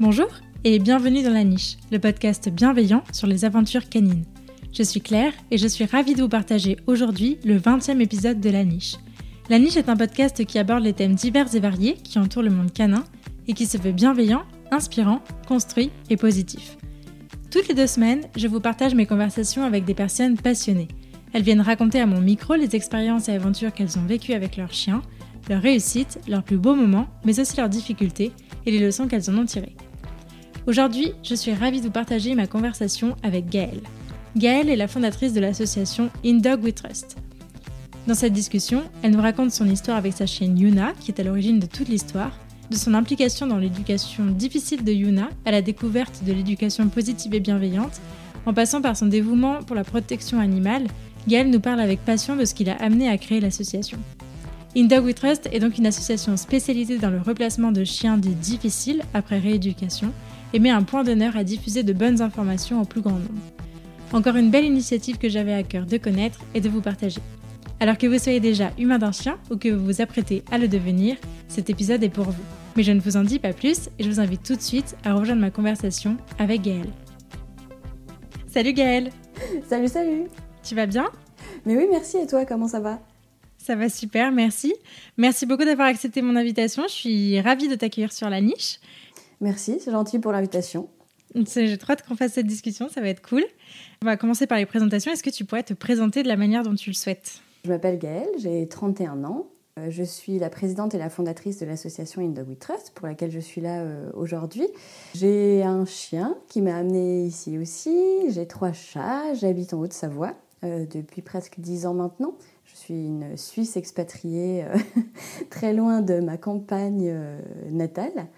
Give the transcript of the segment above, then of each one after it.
Bonjour et bienvenue dans La Niche, le podcast bienveillant sur les aventures canines. Je suis Claire et je suis ravie de vous partager aujourd'hui le 20e épisode de La Niche. La Niche est un podcast qui aborde les thèmes divers et variés qui entourent le monde canin et qui se veut bienveillant, inspirant, construit et positif. Toutes les deux semaines, je vous partage mes conversations avec des personnes passionnées. Elles viennent raconter à mon micro les expériences et aventures qu'elles ont vécues avec leurs chiens, leurs réussites, leurs plus beaux moments, mais aussi leurs difficultés et les leçons qu'elles en ont tirées. Aujourd'hui, je suis ravie de vous partager ma conversation avec Gaëlle. Gaëlle est la fondatrice de l'association In Dog We Trust. Dans cette discussion, elle nous raconte son histoire avec sa chienne Yuna, qui est à l'origine de toute l'histoire, de son implication dans l'éducation difficile de Yuna à la découverte de l'éducation positive et bienveillante, en passant par son dévouement pour la protection animale, Gaëlle nous parle avec passion de ce qui l'a amené à créer l'association. In Dog We Trust est donc une association spécialisée dans le replacement de chiens dits difficiles après rééducation et met un point d'honneur à diffuser de bonnes informations au plus grand nombre. Encore une belle initiative que j'avais à cœur de connaître et de vous partager. Alors que vous soyez déjà humain d'un chien ou que vous vous apprêtez à le devenir, cet épisode est pour vous. Mais je ne vous en dis pas plus et je vous invite tout de suite à rejoindre ma conversation avec Gaëlle. Salut Gaëlle Salut, salut Tu vas bien? Mais oui, merci et toi, comment ça va? Ça va super, merci. Merci beaucoup d'avoir accepté mon invitation, je suis ravie de t'accueillir sur la niche. Merci, c'est gentil pour l'invitation. J'ai trop hâte qu'on fasse cette discussion, ça va être cool. On va commencer par les présentations. Est-ce que tu pourrais te présenter de la manière dont tu le souhaites? Je m'appelle Gaëlle, j'ai 31 ans. Euh, je suis la présidente et la fondatrice de l'association In Dog We Trust, pour laquelle je suis là euh, aujourd'hui. J'ai un chien qui m'a amenée ici aussi. J'ai trois chats. J'habite en Haute-Savoie euh, depuis presque 10 ans maintenant. Je suis une Suisse expatriée très loin de ma campagne natale.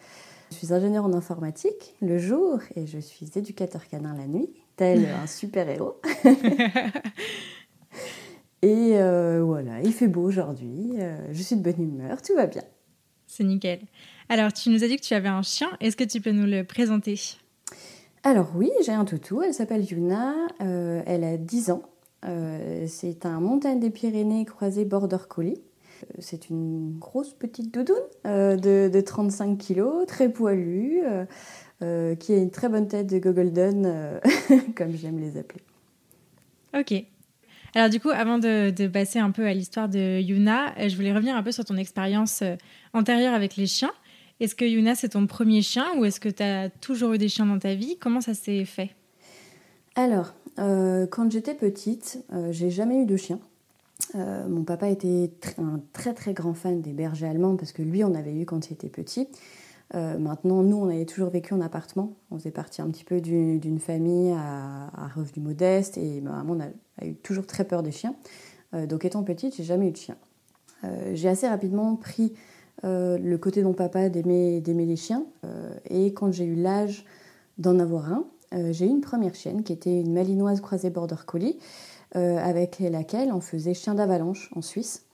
Je suis ingénieure en informatique le jour et je suis éducateur canin la nuit, tel un super-héros. et euh, voilà, il fait beau aujourd'hui, euh, je suis de bonne humeur, tout va bien. C'est nickel. Alors, tu nous as dit que tu avais un chien, est-ce que tu peux nous le présenter? Alors oui, j'ai un toutou, elle s'appelle Yuna, euh, elle a 10 ans. c'est un montagne des Pyrénées croisé Border Collie. C'est une grosse petite doudoune euh, de, 35 kilos, très poilue, euh, euh, qui a une très bonne tête de Gogolden, comme j'aime les appeler. Ok. Alors du coup, avant de, passer un peu à l'histoire de Yuna, je voulais revenir un peu sur ton expérience antérieure avec les chiens. Est-ce que Yuna, c'est ton premier chien ou est-ce que tu as toujours eu des chiens dans ta vie? Comment ça s'est fait? Alors, quand j'étais petite, j'ai jamais eu de chien. Euh, mon papa était un très très grand fan des bergers allemands parce que lui on avait eu quand il était petit. Euh, maintenant, nous, on avait toujours vécu en appartement. On faisait partie un petit peu d'une famille à, à revenus modestes et ma maman a, eu toujours très peur des chiens. Euh, donc, étant petite, j'ai jamais eu de chien. j'ai assez rapidement pris le côté de mon papa d'aimer les chiens et quand j'ai eu l'âge d'en avoir un, j'ai eu une première chienne qui était une malinoise croisée border collie. Euh, avec laquelle on faisait chien d'avalanche en Suisse.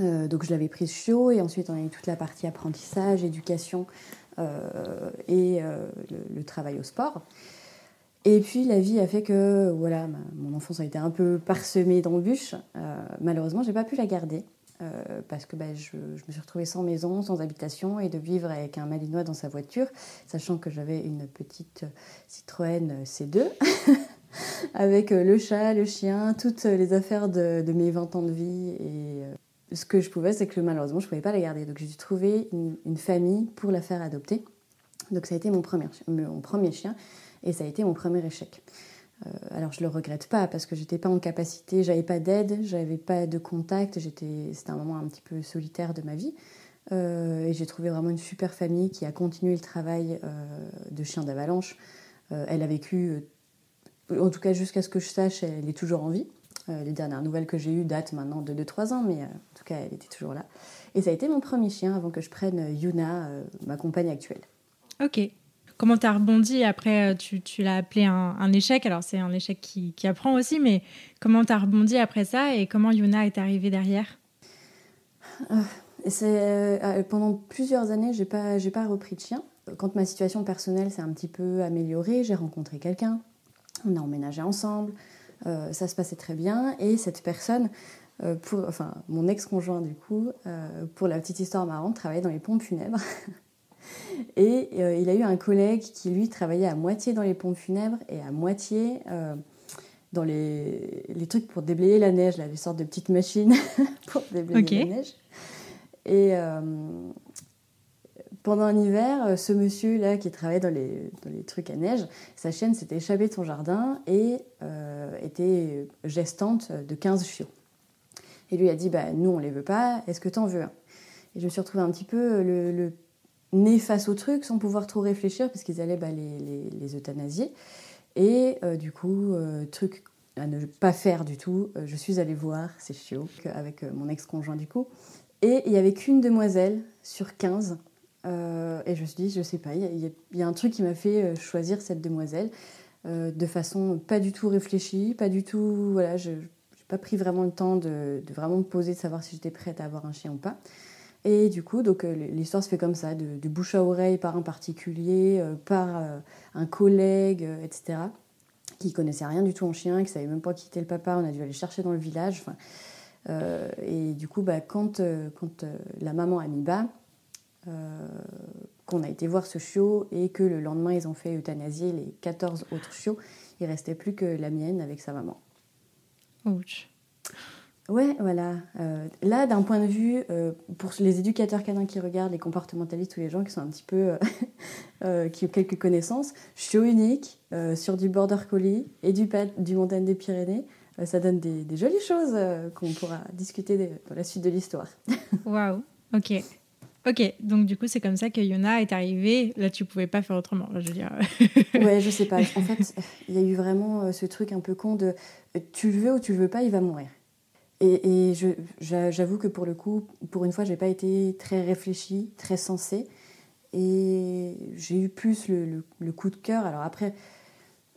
Euh, donc je l'avais prise chiot et ensuite on a eu toute la partie apprentissage, éducation euh, et le, travail au sport. Et puis la vie a fait que voilà, mon enfance a été un peu parsemée d'embûches. malheureusement, j'ai pas pu la garder. parce que bah, je, me suis retrouvée sans maison, sans habitation et de vivre avec un malinois dans sa voiture, sachant que j'avais une petite Citroën C2 avec euh, le chat, le chien, toutes les affaires de, mes 20 ans de vie. Et euh, ce que je pouvais, c'est que malheureusement, je ne pouvais pas la garder. Donc j'ai dû trouver une, famille pour la faire adopter. Donc ça a été mon premier, mon premier chien et ça a été mon premier échec. Euh, alors je le regrette pas parce que j'étais pas en capacité, j'avais pas d'aide, j'avais pas de contact, c'était un moment un petit peu solitaire de ma vie. et j'ai trouvé vraiment une super famille qui a continué le travail de chien d'avalanche. elle a vécu en tout cas, jusqu'à ce que je sache, elle est toujours en vie. Euh, les dernières nouvelles que j'ai eues datent maintenant de 2-3 ans, mais euh, en tout cas, elle était toujours là. Et ça a été mon premier chien avant que je prenne euh, Yuna, ma compagne actuelle. Ok. Comment tu as rebondi après Tu, tu l'as appelé un, échec? Alors, c'est un échec qui, qui, apprend aussi, mais comment tu as rebondi après ça et comment Yuna est arrivée derrière? Pendant plusieurs années, je n'ai pas, pas repris de chien. Quand ma situation personnelle s'est un petit peu améliorée, j'ai rencontré quelqu'un on a emménagé ensemble, euh, ça se passait très bien. Et cette personne, euh, pour, enfin mon ex-conjoint du coup, euh, pour la petite histoire marrante, travaillait dans les pompes funèbres. Et il a eu un collègue qui, lui, travaillait à moitié dans les pompes funèbres et à moitié dans les, les, trucs pour déblayer la neige, là, des sortes de petites machines pour déblayer la neige. Et pendant un hiver, ce monsieur-là qui travaillait dans les, trucs à neige, sa chienne s'était échappée de son jardin et était gestante de 15 chiots. Et lui a dit bah, Nous, on les veut pas, est-ce que tu en veux un? Et je me suis retrouvée un petit peu le, nez face au truc sans pouvoir trop réfléchir parce qu'ils allaient bah, les, euthanasier. Et euh, du coup, euh, truc à ne pas faire du tout, euh, je suis allée voir ces chiots avec mon ex-conjoint du coup. Et il n'y avait qu'une demoiselle sur 15. Et je me suis dit, je sais pas, il y, a un truc qui m'a fait choisir cette demoiselle de façon pas du tout réfléchie, pas du tout. Voilà, je, pas pris vraiment le temps de, vraiment me poser, de savoir si j'étais prête à avoir un chien ou pas. Et du coup, donc euh, l'histoire se fait comme ça, de, bouche à oreille par un particulier, euh, par euh, un collègue, etc., qui connaissait rien du tout en chien, qui savait même pas qui était le papa. On a dû aller chercher dans le village. et du coup, bah, quand la maman a mis bas, qu'on a été voir ce chiot et que le lendemain ils ont fait euthanasier les 14 autres chiots, il restait plus que la mienne avec sa maman. Ouch. Ouais, voilà. Euh, là, d'un point de vue, euh, pour les éducateurs canins qui regardent, les comportementalistes ou les gens qui sont un petit peu. Euh, qui ont quelques connaissances, chiot unique, sur du border collie et du, du montagne des Pyrénées, ça donne des, jolies choses qu'on pourra discuter dans la suite de l'histoire. Waouh, ok. Ok, donc du coup, c'est comme ça que Yona est arrivée. Là, tu pouvais pas faire autrement, je veux dire. ouais, je sais pas. En fait, il y a eu vraiment ce truc un peu con de tu le veux ou tu le veux pas, il va mourir. Et, j'avoue que pour le coup, pour une fois, j'ai pas été très réfléchie, très sensée. Et j'ai eu plus le, coup de cœur. Alors après,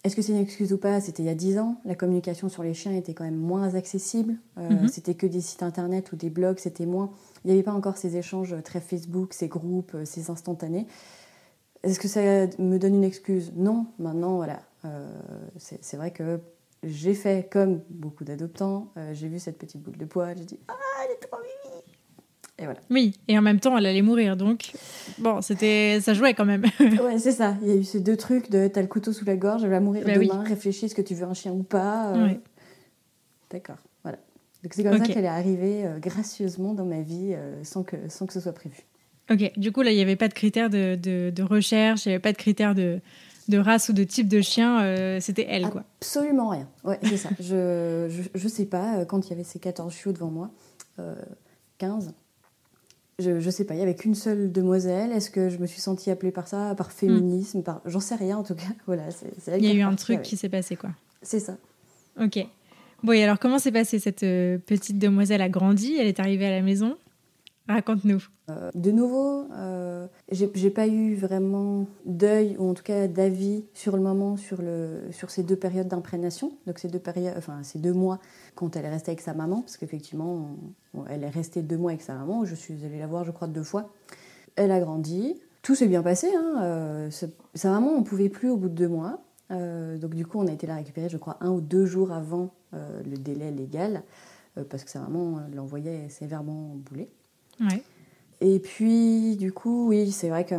est-ce que c'est une excuse ou pas? C'était il y a 10 ans. La communication sur les chiens était quand même moins accessible. Euh, mhm. C'était que des sites internet ou des blogs, c'était moins. Il n'y avait pas encore ces échanges très Facebook, ces groupes, euh, ces instantanés. Est-ce que ça me donne une excuse? Non. Maintenant, voilà. Euh, c'est vrai que j'ai fait comme beaucoup d'adoptants. Euh, j'ai vu cette petite boule de poids, j'ai dit Ah, elle est trop mimi Et voilà. Oui, et en même temps, elle allait mourir, donc bon, c'était, ça jouait quand même. ouais, c'est ça. Il y a eu ces deux trucs de t'as le couteau sous la gorge, elle va mourir bah demain, réfléchis, est-ce que tu veux un chien ou pas euh. D'accord, voilà. Donc c'est comme ça qu'elle est arrivée euh, gracieusement dans ma vie sans, que, sans que ce soit prévu. Ok, du coup, là, il n'y avait pas de critères de, de, de recherche, il n'y avait pas de critères de de race ou de type de chien, euh, c'était elle, quoi. Absolument rien. Ouais, c'est ça. Je, je, sais pas, euh, quand il y avait ces 14 chiots devant moi, 15, euh, je, je sais pas, il y avait qu'une seule demoiselle. Est-ce que je me suis sentie appelée par ça, par féminisme, par... J'en sais rien, en tout cas. Voilà, c'est, Il y a eu un truc qui s'est passé, quoi. C'est ça. Ok. Bon, et alors, comment s'est passé cette petite demoiselle a grandi? Elle est arrivée à la maison? Raconte-nous. Euh, de nouveau, euh, j'ai pas eu vraiment d'œil ou en tout cas d'avis sur le moment sur, le, sur ces deux périodes d'imprégnation, donc ces deux périodes, enfin ces deux mois quand elle est restée avec sa maman, parce qu'effectivement, elle est restée deux mois avec sa maman. Je suis allée la voir, je crois, deux fois. Elle a grandi, tout s'est bien passé. Hein, euh, sa maman, on pouvait plus au bout de deux mois. donc du coup, on a été la récupérer, je crois, un ou deux jours avant le délai légal, parce que sa maman l'envoyait sévèrement bouler. Et puis, du coup, oui, c'est vrai que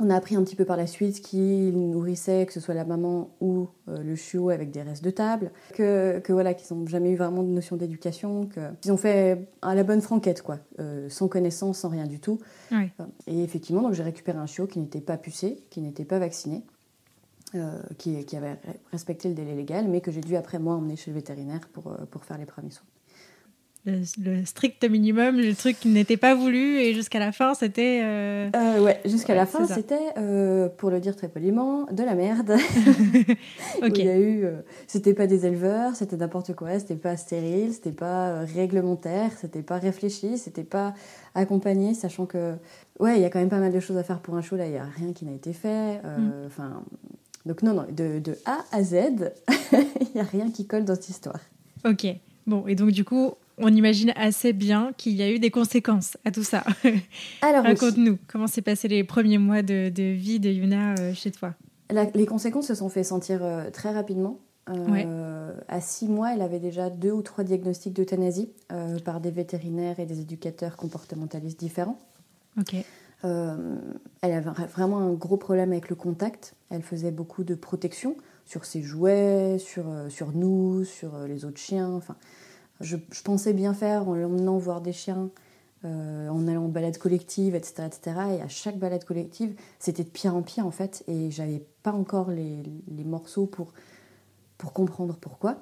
on a appris un petit peu par la suite qu'ils nourrissaient, que ce soit la maman ou euh, le chiot avec des restes de table, que, que voilà, qu'ils n'ont jamais eu vraiment de notion d'éducation, qu'ils ont fait à la bonne franquette, quoi, euh, sans connaissance, sans rien du tout. Et effectivement, donc j'ai récupéré un chiot qui n'était pas pucé, qui n'était pas vacciné, euh, qui, qui, avait respecté le délai légal, mais que j'ai dû après moi emmener chez le vétérinaire pour, pour faire les premiers soins le, strict minimum, le truc qui n'était pas voulu, et jusqu'à la fin, c'était. Euh... Euh, ouais, jusqu'à la fin, c'était, euh, pour le dire très poliment, de la merde. ok. il y a eu. C'était pas des éleveurs, c'était n'importe quoi, c'était pas stérile, c'était pas réglementaire, c'était pas réfléchi, c'était pas accompagné, sachant que. Ouais, il y a quand même pas mal de choses à faire pour un show, là, il n'y a rien qui n'a été fait. Mm. Enfin. Donc, non, non, de, de A à Z, il n'y a rien qui colle dans cette histoire. Ok. Bon, et donc, du coup, on imagine assez bien qu'il y a eu des conséquences à tout ça. Alors, raconte-nous comment s'est passé les premiers mois de, vie de Yuna euh, chez toi? les conséquences se sont fait sentir euh, très rapidement. Euh, à six mois, elle avait déjà deux ou trois diagnostics d'euthanasie par des vétérinaires et des éducateurs comportementalistes différents. elle avait vraiment un gros problème avec le contact. Elle faisait beaucoup de protection sur ses jouets, sur, sur nous, sur les autres chiens. Enfin, je, je pensais bien faire en l'emmenant voir des chiens euh, en allant en balade collective, etc., etc. Et à chaque balade collective, c'était de pire en pire en fait, et j'avais pas encore les, morceaux pour, pour comprendre pourquoi.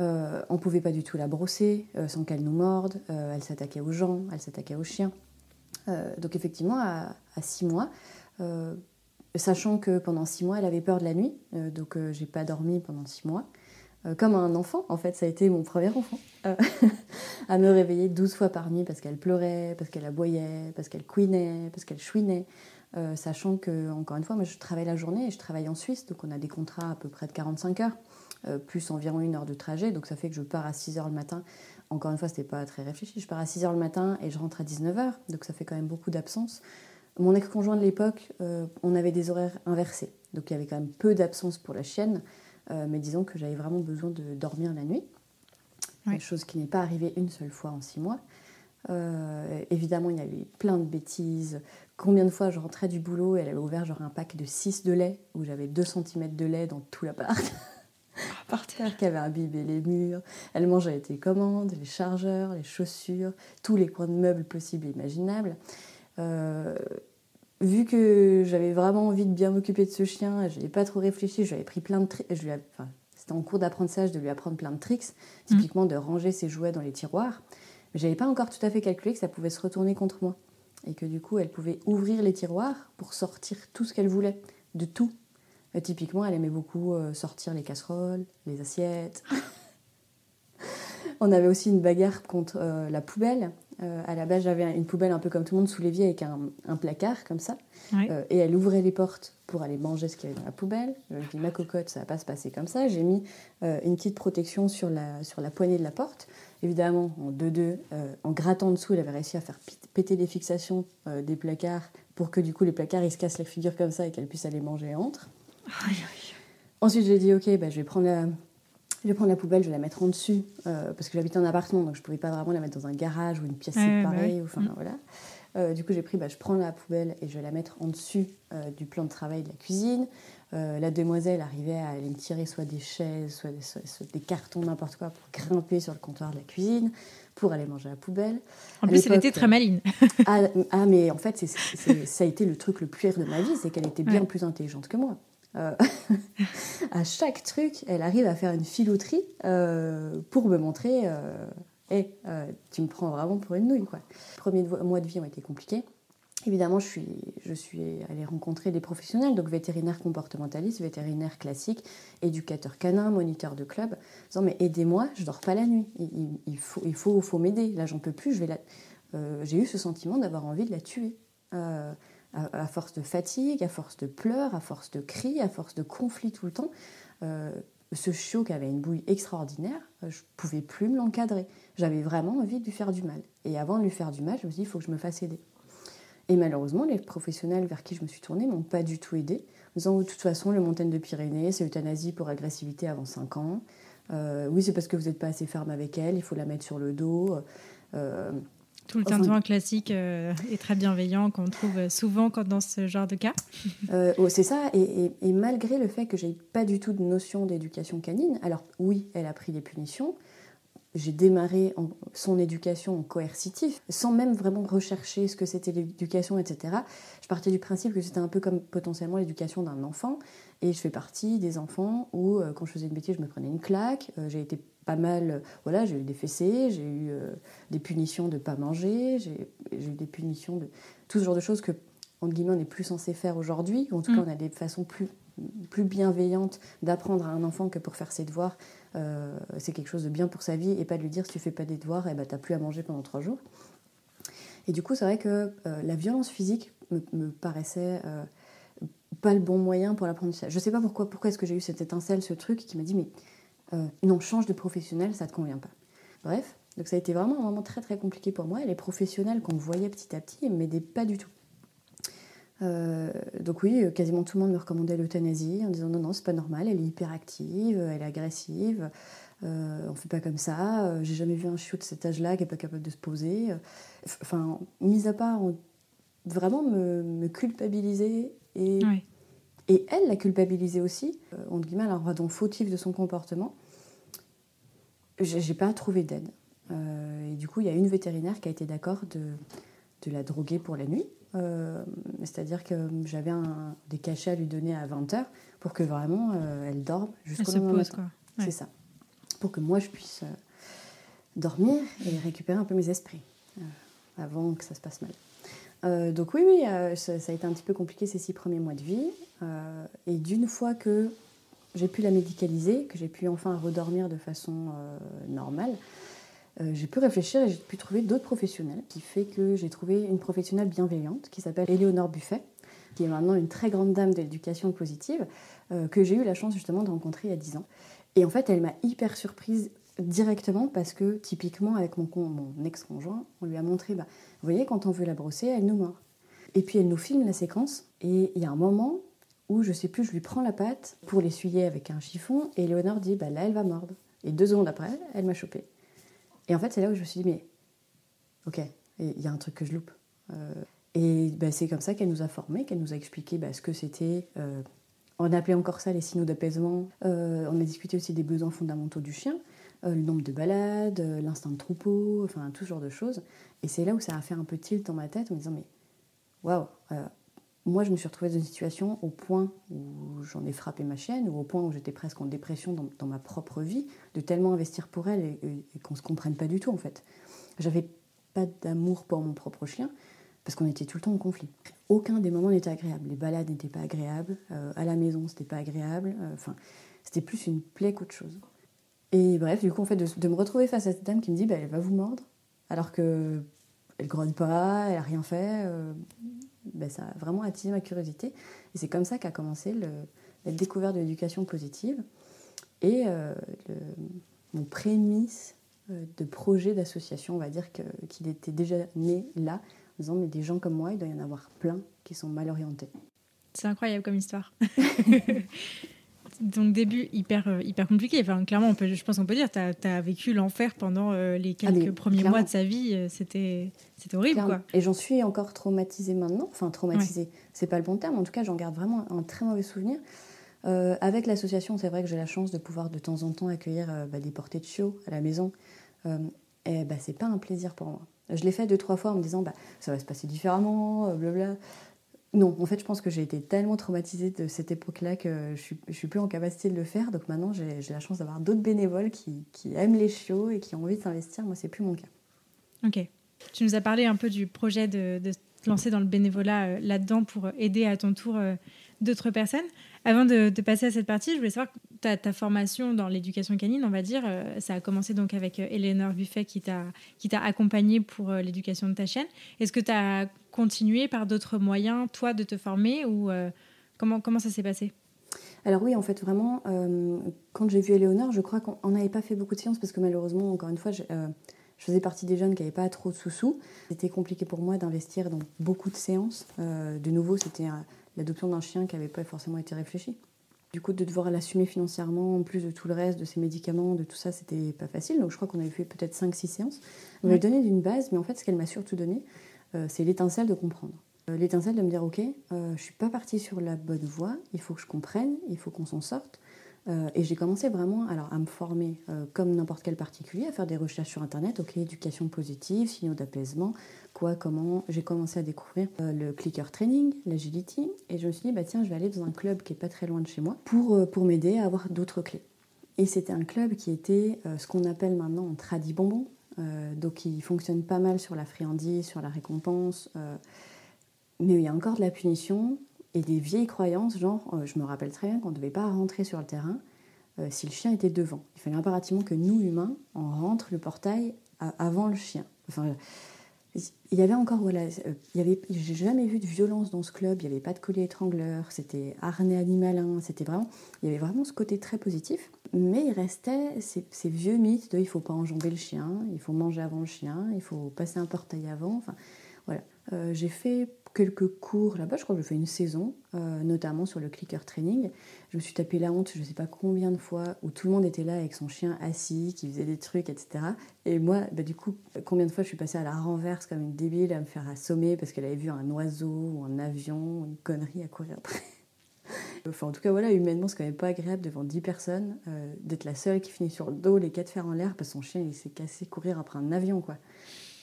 Euh, on pouvait pas du tout la brosser euh, sans qu'elle nous morde. elle s'attaquait aux gens, elle s'attaquait aux chiens. donc effectivement, à, à, six mois, sachant que pendant six mois, elle avait peur de la nuit, donc j'ai pas dormi pendant six mois. Euh, comme un enfant, en fait, ça a été mon premier enfant, euh, à me réveiller 12 fois par nuit parce qu'elle pleurait, parce qu'elle aboyait, parce qu'elle couinait, parce qu'elle chouinait, euh, sachant que, encore une fois, moi je travaille la journée et je travaille en Suisse, donc on a des contrats à peu près de 45 heures, plus environ une heure de trajet, donc ça fait que je pars à 6 heures le matin. Encore une fois, c'était pas très réfléchi, je pars à 6 heures le matin et je rentre à 19 heures, donc ça fait quand même beaucoup d'absence. Mon ex-conjoint de l'époque, on avait des horaires inversés, donc il y avait quand même peu d'absence pour la chienne. Euh, mais disons que j'avais vraiment besoin de dormir la nuit. Chose qui n'est pas arrivée une seule fois en six mois. Euh, évidemment, il y avait plein de bêtises. Combien de fois je rentrais du boulot et elle avait ouvert genre un pack de 6 de lait où j'avais 2 cm de lait dans tout l'appart. Par terre, qui avait imbibé les murs. Elle mangeait les commandes, les chargeurs, les chaussures, tous les coins de meubles possibles et imaginables. Euh, vu que j'avais vraiment envie de bien m'occuper de ce chien, je n'avais pas trop réfléchi, j'avais pris plein de tricks. Enfin, c'était en cours d'apprentissage de lui apprendre plein de tricks, typiquement de ranger ses jouets dans les tiroirs. Mais j'avais pas encore tout à fait calculé que ça pouvait se retourner contre moi. Et que du coup, elle pouvait ouvrir les tiroirs pour sortir tout ce qu'elle voulait, de tout. Euh, typiquement, elle aimait beaucoup euh, sortir les casseroles, les assiettes. On avait aussi une bagarre contre euh, la poubelle. Euh, à la base, j'avais une poubelle un peu comme tout le monde sous l'évier avec un, placard comme ça. Euh, et elle ouvrait les portes pour aller manger ce qu'il y avait dans la poubelle. Je dit, ma cocotte, ça va pas se passer comme ça. J'ai mis une petite protection sur la, sur la poignée de la porte. Évidemment, en 2-2, en grattant dessous, elle avait réussi à faire péter les fixations des placards pour que du coup les placards ils se cassent la figure comme ça et qu'elle puisse aller manger entre. Ensuite, j'ai dit, ok, bah, je vais prendre la je vais prendre la poubelle, je vais la mettre en dessus, euh, parce que j'habite en appartement, donc je ne pouvais pas vraiment la mettre dans un garage ou une pièce séparée. Enfin, mm. voilà. Euh, du coup, j'ai pris, bah, je prends la poubelle et je vais la mettre en dessus euh, du plan de travail de la cuisine. la demoiselle arrivait à aller me tirer soit des chaises, soit des, cartons, n'importe quoi, pour grimper sur le comptoir de la cuisine, pour aller manger à la poubelle. En plus, elle était très maline. Ah, ah, mais en fait, ça a été le truc le plus rire de ma vie, c'est qu'elle était bien plus intelligente que moi. Euh, à chaque truc, elle arrive à faire une filouterie euh, pour me montrer euh, hey, tu me prends vraiment pour une nouille. Quoi. Les premiers mois de vie ont été compliqués. Évidemment, je suis, je suis allée rencontrer des professionnels, donc vétérinaire comportementaliste, vétérinaire classique, éducateur canin, moniteur de club, disant mais aidez-moi, je dors pas la nuit, il, faut, il faut, m'aider. Là, j'en peux plus. J'ai eu ce sentiment d'avoir envie de la tuer à, force de fatigue, à force de pleurs, à force de cris, à force de conflits tout le temps, euh, ce chiot qui avait une bouille extraordinaire, euh, je ne pouvais plus me l'encadrer. J'avais vraiment envie de lui faire du mal. Et avant de lui faire du mal, je me suis dit, il faut que je me fasse aider. Et malheureusement, les professionnels vers qui je me suis tournée m'ont pas du tout aidé, en disant, de toute façon, le montagne de Pyrénées, c'est euthanasie pour agressivité avant 5 ans. Euh, oui, c'est parce que vous n'êtes pas assez ferme avec elle, il faut la mettre sur le dos. Tout le tintouin classique euh, et très bienveillant qu'on trouve souvent quand dans ce genre de cas. Euh, oh, c'est ça, et, malgré le fait que j'ai pas du tout de notion d'éducation canine, alors oui, elle a pris des punitions, j'ai démarré son éducation en coercitif, sans même vraiment rechercher ce que c'était l'éducation, etc. Je partais du principe que c'était un peu comme potentiellement l'éducation d'un enfant, et je fais partie des enfants où, euh, quand je faisais une bêtise, je me prenais une claque, j'ai été pas mal. Voilà, j'ai eu des fessées, j'ai eu euh, des punitions de pas manger, j'ai eu des punitions de tout ce genre de choses que entre guillemets on n'est plus censé faire aujourd'hui. En tout cas, mm. on a des façons plus plus bienveillantes d'apprendre à un enfant que pour faire ses devoirs, euh, c'est quelque chose de bien pour sa vie et pas de lui dire si tu fais pas des devoirs, et eh ben, t'as plus à manger pendant trois jours. Et du coup, c'est vrai que euh, la violence physique me, me paraissait pas le bon moyen pour l'apprentissage. Je sais pas pourquoi, pourquoi est-ce que j'ai eu cette étincelle, ce truc qui m'a dit mais euh, non, change de professionnel, ça te convient pas. Bref, donc ça a été vraiment un moment très très compliqué pour moi. Et les professionnels qu'on voyait petit à petit, ne m'aidaient pas du tout. Euh, donc oui, quasiment tout le monde me recommandait l'euthanasie en disant non, non, c'est pas normal, elle est hyperactive, elle est agressive, euh, on fait pas comme ça, j'ai jamais vu un chiot de cet âge-là qui est pas capable de se poser. Enfin, mis à part vraiment me, culpabiliser et, et elle la culpabiliser aussi, euh, entre guillemets, alors donc fautif de son comportement. J'ai pas trouvé d'aide. Euh, et du coup, il y a une vétérinaire qui a été d'accord de, de la droguer pour la nuit. Euh, c'est-à-dire que j'avais des cachets à lui donner à 20h pour que vraiment elle dorme jusqu'au lendemain matin. C'est ça. Pour que moi je puisse dormir et récupérer un peu mes esprits avant que ça se passe mal. Euh, donc oui, oui, euh, ça, a été un petit peu compliqué ces six premiers mois de vie. Euh, et d'une fois que j'ai pu la médicaliser, que j'ai pu enfin redormir de façon normale, j'ai pu réfléchir et j'ai pu trouver d'autres professionnels, qui fait que j'ai trouvé une professionnelle bienveillante qui s'appelle Éléonore Buffet, qui est maintenant une très grande dame de l'éducation positive, que j'ai eu la chance justement de rencontrer il y a dix ans. Et en fait, elle m'a hyper surprise directement parce que typiquement avec mon, ex-conjoint, on lui a montré, bah, vous voyez, quand on veut la brosser, elle nous mord. Et puis elle nous filme la séquence et il y a un moment où je sais plus, je lui prends la patte pour l'essuyer avec un chiffon et Léonore dit, bah là elle va mordre. Et deux secondes après, elle m'a chopé. Et en fait, c'est là où je me suis dit, mais ok, il y a un truc que je loupe. Euh, et bah, c'est comme ça qu'elle nous a formés, qu'elle nous a expliqué bah, ce que c'était. Euh, on appelait encore ça les signaux d'apaisement. Euh, on a discuté aussi des besoins fondamentaux du chien. Euh, le nombre de balades, euh, l'instinct de troupeau, enfin tout genre de choses. Et c'est là où ça a fait un peu tilt dans ma tête en me disant mais waouh, euh, moi je me suis retrouvée dans une situation au point où j'en ai frappé ma chienne, ou au point où j'étais presque en dépression dans, ma propre vie, de tellement investir pour elle et, qu'on ne se comprenne pas du tout en fait. J'avais pas d'amour pour mon propre chien parce qu'on était tout le temps en conflit. Aucun des moments n'était agréable. Les balades n'étaient pas agréables, à la maison c'était pas agréable, enfin c'était plus une plaie qu'autre chose. Et bref, du coup, en fait, de, me retrouver face à cette dame qui me dit bah, elle va vous mordre, alors que elle grogne pas, elle a rien fait, euh, bah, ça a vraiment attisé ma curiosité. Et c'est comme ça qu'a commencé le, la découverte de l'éducation positive et euh, mon prémisse euh, de projet d'association, on va dire qu'il était déjà né là, en disant mais des gens comme moi, il doit y en avoir plein qui sont mal orientés. C'est incroyable comme histoire. donc début hyper, euh, hyper compliqué. Enfin, clairement, on peut, je pense qu'on peut dire, tu as, vécu l'enfer pendant euh, les ah, quelques premiers mois de sa vie. Euh, c'était horrible. Quoi. Et j'en suis encore traumatisée maintenant. Enfin, traumatisée, c'est pas le bon terme. En tout cas, j'en garde vraiment un très mauvais souvenir. avec l'association, c'est vrai que j'ai la chance de pouvoir de temps en temps accueillir bah, des portées de chiots à la maison. et bah, c'est pas un plaisir pour moi. Je l'ai fait deux, trois fois en me disant bah, ça va se passer différemment, blablabla. Non, en fait, je pense que j'ai été tellement traumatisée de cette époque-là que je suis, suis plus en capacité de le faire. Donc maintenant, j'ai la chance d'avoir d'autres bénévoles qui, aiment les chiots et qui ont envie de s'investir. Moi, c'est plus mon cas. Ok. Tu nous as parlé un peu du projet de, de te lancer dans le bénévolat euh, là-dedans pour aider à ton tour euh, d'autres personnes. Avant de, passer à cette partie, je voulais savoir ta, formation dans l'éducation canine, on va dire, euh, ça a commencé donc avec Eleanor Buffet qui t'a accompagné pour l'éducation de ta chienne. Est-ce que tu as continuer par d'autres moyens, toi, de te former ou euh, comment, comment ça s'est passé? Alors oui, en fait, vraiment, euh, quand j'ai vu Éléonore, je crois qu'on n'avait pas fait beaucoup de séances parce que malheureusement, encore une fois, je, euh, faisais partie des jeunes qui n'avaient pas trop de sous-sous. C'était compliqué pour moi d'investir dans beaucoup de séances. de nouveau, c'était l'adoption d'un chien qui n'avait pas forcément été réfléchi. Du coup, de devoir l'assumer financièrement, en plus de tout le reste, de ses médicaments, de tout ça, c'était pas facile. Donc je crois qu'on avait fait peut-être 5-6 séances. On m'avait donné d'une base, mais en fait, ce qu'elle m'a surtout donné, euh, c'est l'étincelle de comprendre. Euh, l'étincelle de me dire, ok, euh, je ne suis pas partie sur la bonne voie, il faut que je comprenne, il faut qu'on s'en sorte. et j'ai commencé vraiment alors, à me former comme n'importe quel particulier, à faire des recherches sur Internet, ok, éducation positive, signaux d'apaisement, quoi, comment. J'ai commencé à découvrir le clicker training, l'agility, et je me suis dit, bah, tiens, je vais aller dans un club qui est pas très loin de chez moi pour, pour m'aider à avoir d'autres clés. Et c'était un club qui était ce qu'on appelle maintenant un tradi bonbon, euh, donc il fonctionne pas mal sur la friandise, sur la récompense. Euh, mais il y a encore de la punition et des vieilles croyances, genre, euh, je me rappelle très bien qu'on ne devait pas rentrer sur le terrain si le chien était devant. Il fallait impérativement que nous, humains, on rentre le portail avant le chien. Enfin, il y avait encore, voilà, il y avait, j'ai jamais vu de violence dans ce club, il n'y avait pas de collier étrangleur, c'était harnais animalin, c'était vraiment, il y avait vraiment ce côté très positif, mais il restait ces, vieux mythes de il faut pas enjamber le chien, il faut manger avant le chien, il faut passer un portail avant, enfin, Voilà. J'ai fait quelques cours là-bas, je crois que j'ai fait une saison, euh, notamment sur le clicker training. Je me suis tapé la honte, je ne sais pas combien de fois, où tout le monde était là avec son chien assis, qui faisait des trucs, etc. Et moi, bah, du coup, combien de fois je suis passée à la renverse comme une débile, à me faire assommer parce qu'elle avait vu un oiseau ou un avion, une connerie à courir après. Enfin, en tout cas, voilà, humainement, c'est quand même pas agréable devant 10 personnes euh, d'être la seule qui finit sur le dos, les quatre fers en l'air, parce que son chien, il s'est cassé courir après un avion, quoi.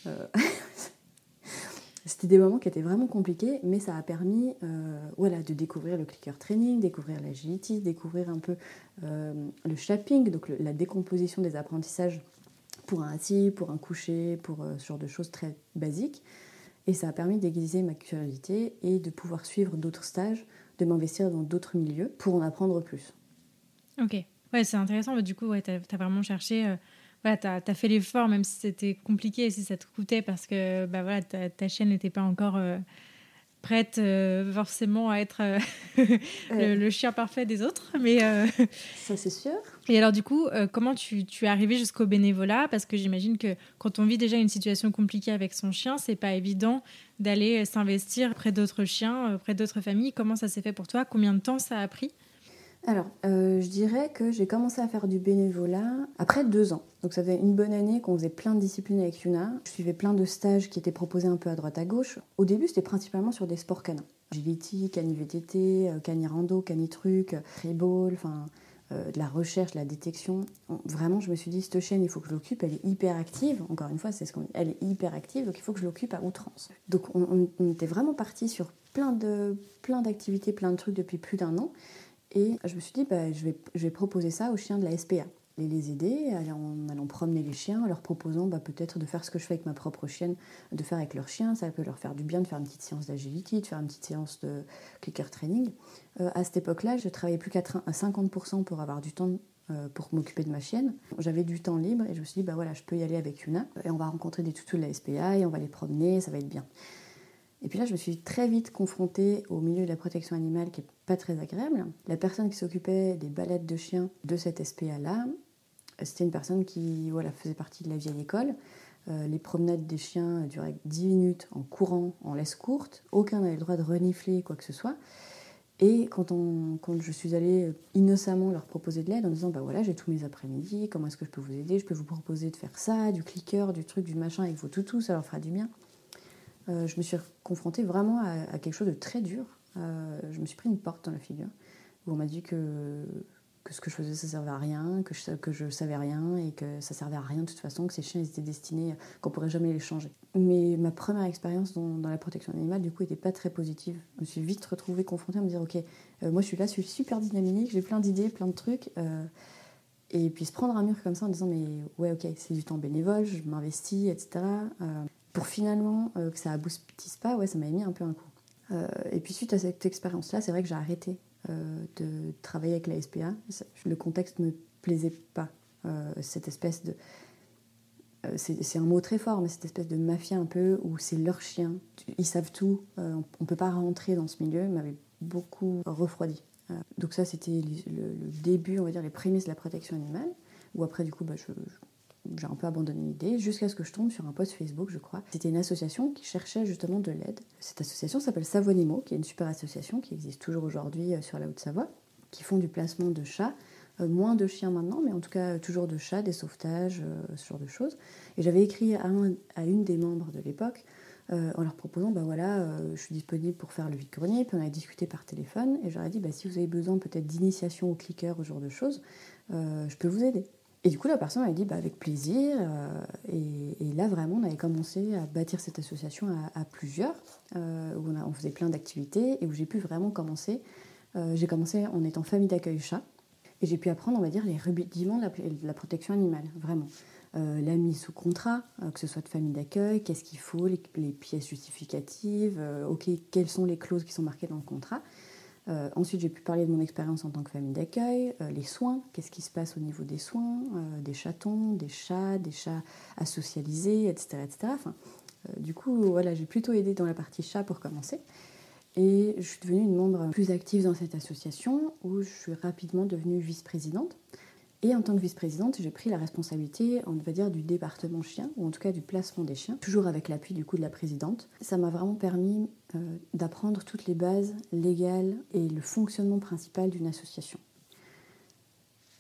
Euh... C'était des moments qui étaient vraiment compliqués, mais ça a permis euh, voilà, de découvrir le clicker training, découvrir l'agility, découvrir un peu euh, le shaping, donc la décomposition des apprentissages pour un assis, pour un coucher, pour euh, ce genre de choses très basiques. Et ça a permis d'aiguiser ma curiosité et de pouvoir suivre d'autres stages, de m'investir dans d'autres milieux pour en apprendre plus. Ok, ouais, c'est intéressant. Du coup, tu as, vraiment cherché voilà, tu as, fait l'effort, même si c'était compliqué, si ça te coûtait, parce que bah, voilà, ta, ta chaîne n'était pas encore euh, prête euh, forcément à être euh, le, chien parfait des autres. Mais, Ça, c'est sûr. Et alors, du coup, comment tu, tu, es arrivé jusqu'au bénévolat? Parce que j'imagine que quand on vit déjà une situation compliquée avec son chien, c'est pas évident d'aller s'investir près d'autres chiens, près d'autres familles. Comment ça s'est fait pour toi? Combien de temps ça a pris? Alors, euh, je dirais que j'ai commencé à faire du bénévolat après deux ans. Donc ça faisait une bonne année qu'on faisait plein de disciplines avec Yuna. Je suivais plein de stages qui étaient proposés un peu à droite à gauche. Au début, c'était principalement sur des sports canins. Agility, cani VTT, cani rando, cani truc, freeball, enfin euh, de la recherche, de la détection. Vraiment, je me suis dit, cette chaîne, il faut que je l'occupe, elle est hyper active. Encore une fois, c'est ce qu'on elle est hyper active, donc il faut que je l'occupe à outrance. Donc on, était vraiment parti sur plein de plein d'activités, plein de trucs depuis plus d'un an. Et je me suis dit, bah, je, vais, proposer ça aux chiens de la SPA. Et les aider en allant promener les chiens, en leur proposant bah, peut-être de faire ce que je fais avec ma propre chienne, de faire avec leur chien. Ça peut leur faire du bien de faire une petite séance d'agility, de faire une petite séance de clicker training. Euh, à cette époque-là, je travaillais plus qu'à 50% pour avoir du temps euh, pour m'occuper de ma chienne. J'avais du temps libre et je me suis dit, bah voilà, je peux y aller avec Una et on va rencontrer des toutous de la SPA et on va les promener, ça va être bien. Et puis là, je me suis très vite confrontée au milieu de la protection animale qui n'est très agréable. La personne qui s'occupait des balades de chiens de cette SPA-là, c'était une personne qui voilà, faisait partie de la vieille école. Euh, les promenades des chiens duraient 10 minutes en courant, en laisse courte. Aucun n'avait le droit de renifler quoi que ce soit. Et quand, on, quand je suis allée innocemment leur proposer de l'aide en disant bah voilà j'ai tous mes après-midi, comment est-ce que je peux vous aider? Je peux vous proposer de faire ça, du clicker, du truc, du machin avec vos toutous, ça leur fera du bien. Euh, je me suis confrontée vraiment à, quelque chose de très dur. Euh, je me suis pris une porte dans la figure où on m'a dit que, ce que je faisais, ça servait à rien, que je, que savais rien et que ça servait à rien de toute façon, que ces chiens étaient destinés, qu'on pourrait jamais les changer. Mais ma première expérience dans, la protection animale, du coup, n'était pas très positive. Je me suis vite retrouvée confrontée à me dire, ok, euh, moi je suis là, je suis super dynamique, j'ai plein d'idées, plein de trucs. et puis se prendre un mur comme ça en disant, mais ouais, ok, c'est du temps bénévole, je m'investis, etc pour finalement euh, que ça aboutisse pas, ouais, ça m'a mis un peu un coup. Euh, et puis suite à cette expérience-là, c'est vrai que j'ai arrêté euh, de travailler avec la SPA. Le contexte me plaisait pas. cette espèce de... c'est un mot très fort, mais cette espèce de mafia un peu où c'est leur chien, ils savent tout, on ne peut pas rentrer dans ce milieu, m'avait beaucoup refroidi. donc ça, c'était le, début, on va dire, les prémices de la protection animale, où après, du coup, bah, je j'ai un peu abandonné l'idée jusqu'à ce que je tombe sur un post Facebook, je crois. C'était une association qui cherchait justement de l'aide. Cette association s'appelle Savonimo, qui est une super association qui existe toujours aujourd'hui euh, sur la Haute-Savoie, qui font du placement de chats, euh, moins de chiens maintenant, mais en tout cas toujours de chats, des sauvetages, euh, ce genre de choses. Et j'avais écrit à, une des membres de l'époque en leur proposant, bah voilà, je suis disponible pour faire le vide-grenier, puis on a discuté par téléphone, et j'aurais dit, bah, si vous avez besoin peut-être d'initiation au clicker, ce genre de choses, je peux vous aider. Et du coup, la personne a dit bah, avec plaisir. Euh, et, là, vraiment, on avait commencé à bâtir cette association à, plusieurs, euh, où on, faisait plein d'activités et où j'ai pu vraiment commencer. Euh, j'ai commencé en étant famille d'accueil chat. Et j'ai pu apprendre, on va dire, les rudiments de la, protection animale, vraiment. la mise sous contrat, que ce soit de famille d'accueil, qu'est-ce qu'il faut, les, les, pièces justificatives, ok, quelles sont les clauses qui sont marquées dans le contrat. Euh, ensuite, j'ai pu parler de mon expérience en tant que famille d'accueil, euh, les soins, qu'est-ce qui se passe au niveau des soins, euh, des chatons, des chats, des chats à socialiser, etc. etc. Enfin, du coup, voilà, j'ai plutôt aidé dans la partie chat pour commencer. Et je suis devenue une membre plus active dans cette association où je suis rapidement devenue vice-présidente. Et en tant que vice-présidente, j'ai pris la responsabilité, on va dire, du département chien, ou en tout cas du placement des chiens, toujours avec l'appui du coup de la présidente. Ça m'a vraiment permis euh, d'apprendre toutes les bases légales et le fonctionnement principal d'une association.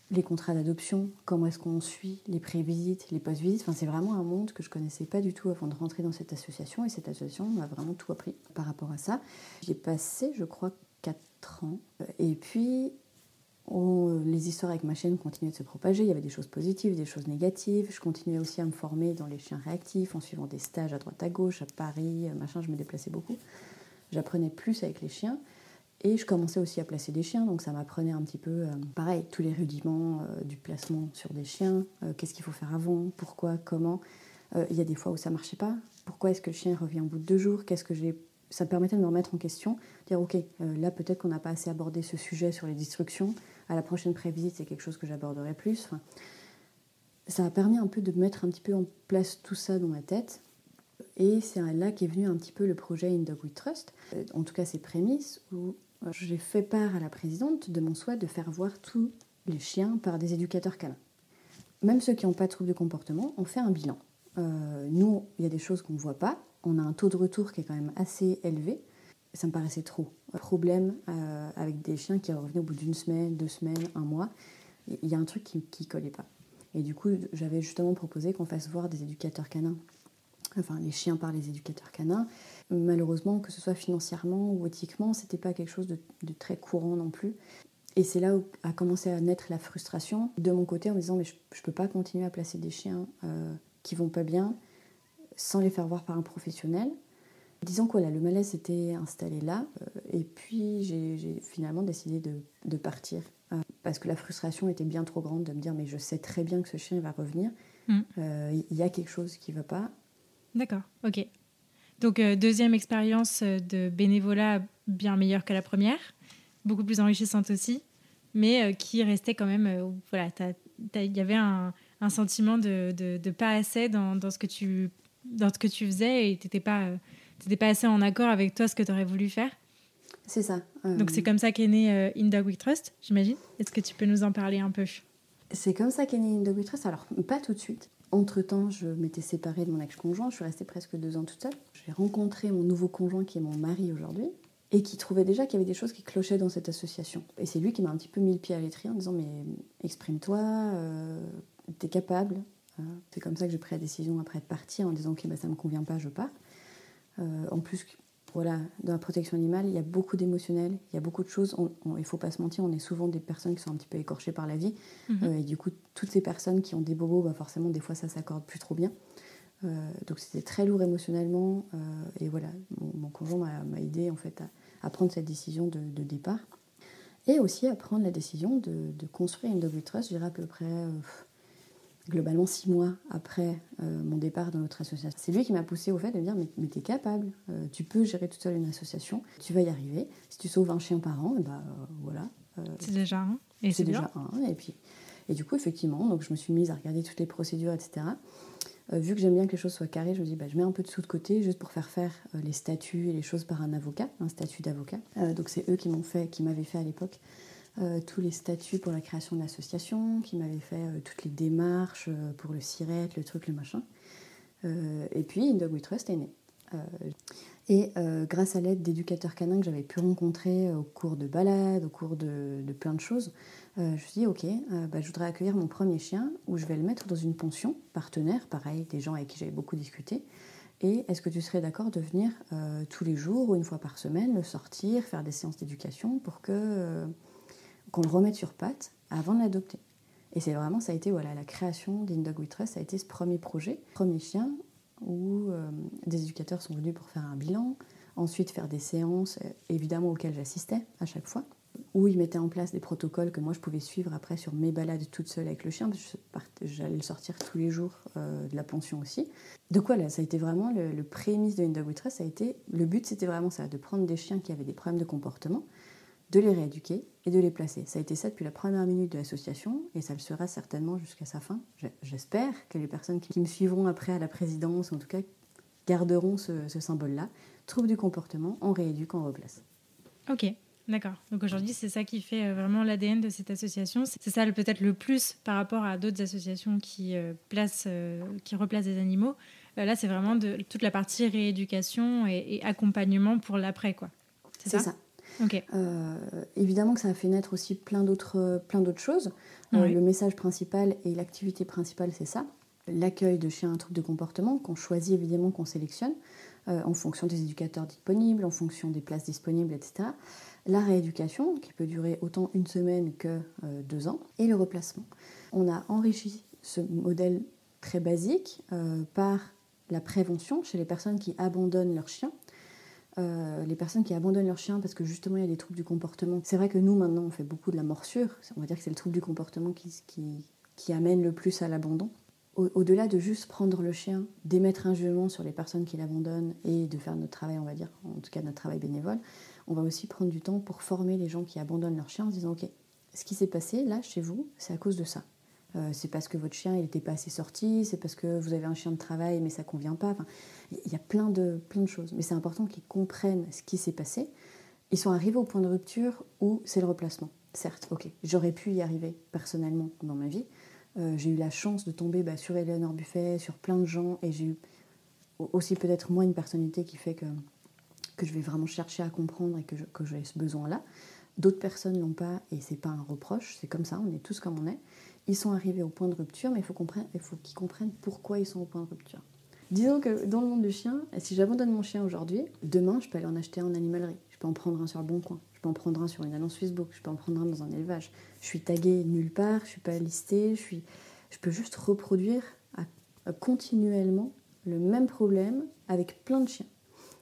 Les contrats d'adoption, comment est-ce qu'on suit les pré-visites, les post-visites, enfin, c'est vraiment un monde que je connaissais pas du tout avant de rentrer dans cette association, et cette association m'a vraiment tout appris par rapport à ça. J'ai passé, je crois, 4 ans, et puis euh, les histoires avec ma chaîne continuaient de se propager. Il y avait des choses positives, des choses négatives. Je continuais aussi à me former dans les chiens réactifs en suivant des stages à droite à gauche, à Paris, euh, machin. Je me déplaçais beaucoup. J'apprenais plus avec les chiens. Et je commençais aussi à placer des chiens, donc ça m'apprenait un petit peu, euh, pareil, tous les rudiments du placement sur des chiens. Qu'est-ce qu'il faut faire avant? Pourquoi? Comment? Il y a des fois où ça marchait pas. Pourquoi est-ce que le chien revient au bout de deux jours? Qu'est-ce que j'ai? Ça me permettait de me remettre en question, dire ok, là peut-être qu'on n'a pas assez abordé ce sujet sur les destructions, à la prochaine prévisite, c'est quelque chose que j'aborderai plus. ça a permis un peu de mettre un petit peu en place tout ça dans ma tête. Et c'est là qu'est venu un petit peu le projet In Dog We Trust. Euh, en tout cas, ses prémices où euh, j'ai fait part à la présidente de mon souhait de faire voir tous les chiens par des éducateurs canins. Même ceux qui n'ont pas de troubles de comportement, on fait un bilan. Euh, nous, il y a des choses qu'on ne voit pas. On a un taux de retour qui est quand même assez élevé ça me paraissait trop. Problème euh, avec des chiens qui revenaient au bout d'une semaine, deux semaines, un mois. Il y a un truc qui ne collait pas. Et du coup, j'avais justement proposé qu'on fasse voir des éducateurs canins, enfin les chiens par les éducateurs canins. Malheureusement, que ce soit financièrement ou éthiquement, c'était pas quelque chose de, très courant non plus. Et c'est là où a commencé à naître la frustration de mon côté en me disant mais je, ne peux pas continuer à placer des chiens euh, qui vont pas bien sans les faire voir par un professionnel. Disons que le malaise s'était installé là, euh, et puis j'ai finalement décidé de, partir. Euh, parce que la frustration était bien trop grande de me dire, mais je sais très bien que ce chien va revenir. Mm. Euh, il y a quelque chose qui ne va pas. D'accord, ok. Donc, deuxième expérience de bénévolat bien meilleure que la première, beaucoup plus enrichissante aussi, mais qui restait quand même. voilà, il y avait un, sentiment de, de, pas assez dans, dans, ce que tu, dans ce que tu faisais et tu n'étais pas n'étais pas assez en accord avec toi ce que tu aurais voulu faire. C'est ça. Euh, Donc c'est comme ça qu'est né euh, In Dog We Trust, j'imagine. Est-ce que tu peux nous en parler un peu? C'est comme ça qu'est né In Dog We Trust. Alors, pas tout de suite. Entre-temps, je m'étais séparée de mon ex-conjoint. Je suis restée presque deux ans toute seule. J'ai rencontré mon nouveau conjoint qui est mon mari aujourd'hui et qui trouvait déjà qu'il y avait des choses qui clochaient dans cette association. Et c'est lui qui m'a un petit peu mis le pied à l'étrier en disant mais exprime-toi, euh, t'es capable. C'est comme ça que j'ai pris la décision après de partir en disant ok bah, ça me convient pas, je pars. Euh, en plus, voilà, dans la protection animale, il y a beaucoup d'émotionnel, il y a beaucoup de choses. il ne faut pas se mentir, on est souvent des personnes qui sont un petit peu écorchées par la vie. Mhm. Euh, et du coup, toutes ces personnes qui ont des bobos, bah forcément, des fois, ça s'accorde plus trop bien. Euh, donc c'était très lourd émotionnellement. et voilà, mon, conjoint m'a aidé en fait à, prendre cette décision de, départ. Et aussi à prendre la décision de, construire une double trust, je dirais à peu près globalement six mois après euh, mon départ dans notre association. C'est lui qui m'a poussé au fait de me dire mais, mais t'es capable, euh, tu peux gérer toute seule une association, tu vas y arriver. Si tu sauves un chien par an, et eh ben euh, voilà. c'est déjà un. Et c'est déjà un. Et puis et du coup effectivement, donc je me suis mise à regarder toutes les procédures, etc. vu que j'aime bien que les choses soient carrées, je me dis bah, je mets un peu de sous de côté juste pour faire faire les statuts et les choses par un avocat, un statut d'avocat. donc c'est eux qui m'ont fait, qui m'avaient fait à l'époque tous les statuts pour la création de l'association, qui m'avait fait euh, toutes les démarches euh, pour le SIRET, le truc, le machin. et puis, In Dog We Trust est né. et grâce à l'aide d'éducateurs canins que j'avais pu rencontrer au cours de balades, au cours de, plein de choses, je me suis dit, ok, bah, je voudrais accueillir mon premier chien, où je vais le mettre dans une pension partenaire, pareil, des gens avec qui j'avais beaucoup discuté. Et est-ce que tu serais d'accord de venir tous les jours ou une fois par semaine, le sortir, faire des séances d'éducation pour que qu'on le remette sur pattes avant de l'adopter. Et c'est vraiment, ça a été voilà, la création d'Indog ça a été ce premier projet, premier chien, où euh, des éducateurs sont venus pour faire un bilan, ensuite faire des séances, euh, évidemment auxquelles j'assistais à chaque fois, où ils mettaient en place des protocoles que moi je pouvais suivre après sur mes balades toute seule avec le chien, parce que j'allais le sortir tous les jours euh, de la pension aussi. Donc voilà, ça a été vraiment le, prémisse de Indog a été, le but c'était vraiment ça, de prendre des chiens qui avaient des problèmes de comportement, de les rééduquer et de les placer. Ça a été ça depuis la première minute de l'association et ça le sera certainement jusqu'à sa fin. J'espère que les personnes qui me suivront après à la présidence, en tout cas, garderont ce, symbole-là. Trouble du comportement, on rééduque, on replace. Ok, D'accord. Donc aujourd'hui, c'est ça qui fait vraiment l'ADN de cette association. C'est ça peut-être le plus par rapport à d'autres associations qui, placent, qui replacent des animaux. là, c'est vraiment de, toute la partie rééducation et, accompagnement pour l'après, quoi. C'est ça, euh, évidemment que ça a fait naître aussi plein d'autres, plein d'autres choses. Euh, le message principal et l'activité principale, c'est ça. L'accueil de chiens à trouble de comportement, qu'on choisit évidemment, qu'on sélectionne, euh, en fonction des éducateurs disponibles, en fonction des places disponibles, etc. La rééducation, qui peut durer autant une semaine que deux ans, et le replacement. On a enrichi ce modèle très basique par la prévention chez les personnes qui abandonnent leurs chiens euh, les personnes qui abandonnent leurs chiens parce que justement il y a des troubles du comportement. C'est vrai que nous maintenant on fait beaucoup de la morsure, on va dire que c'est le trouble du comportement qui, qui, amène le plus à l'abandon. Au-delà de juste prendre le chien, d'émettre un jugement sur les personnes qui l'abandonnent et de faire notre travail, on va dire, en tout cas notre travail bénévole, on va aussi prendre du temps pour former les gens qui abandonnent leur chien en se disant ok, ce qui s'est passé là chez vous, c'est à cause de ça. Euh, c'est parce que votre chien n'était pas assez sorti, c'est parce que vous avez un chien de travail mais ça convient pas. il y a plein de, plein de choses. Mais c'est important qu'ils comprennent ce qui s'est passé. Ils sont arrivés au point de rupture où c'est le replacement. Certes, ok, j'aurais pu y arriver personnellement dans ma vie. Euh, j'ai eu la chance de tomber bah, sur Eleanor Buffet, sur plein de gens, et j'ai eu aussi peut-être moins une personnalité qui fait que, que je vais vraiment chercher à comprendre et que, que j'ai ce besoin-là. D'autres personnes l'ont pas, et c'est pas un reproche, c'est comme ça, on est tous comme on est. Ils sont arrivés au point de rupture, mais il faut, qu'ils comprennent pourquoi ils sont au point de rupture. Disons que dans le monde du chien, si j'abandonne mon chien aujourd'hui, demain, je peux aller en acheter un en animalerie. Je peux en prendre un sur le bon coin. Je peux en prendre un sur une annonce Facebook. Je peux en prendre un dans un élevage. Je suis taguée nulle part. Je suis pas listée. Je, suis... je peux juste reproduire continuellement le même problème avec plein de chiens.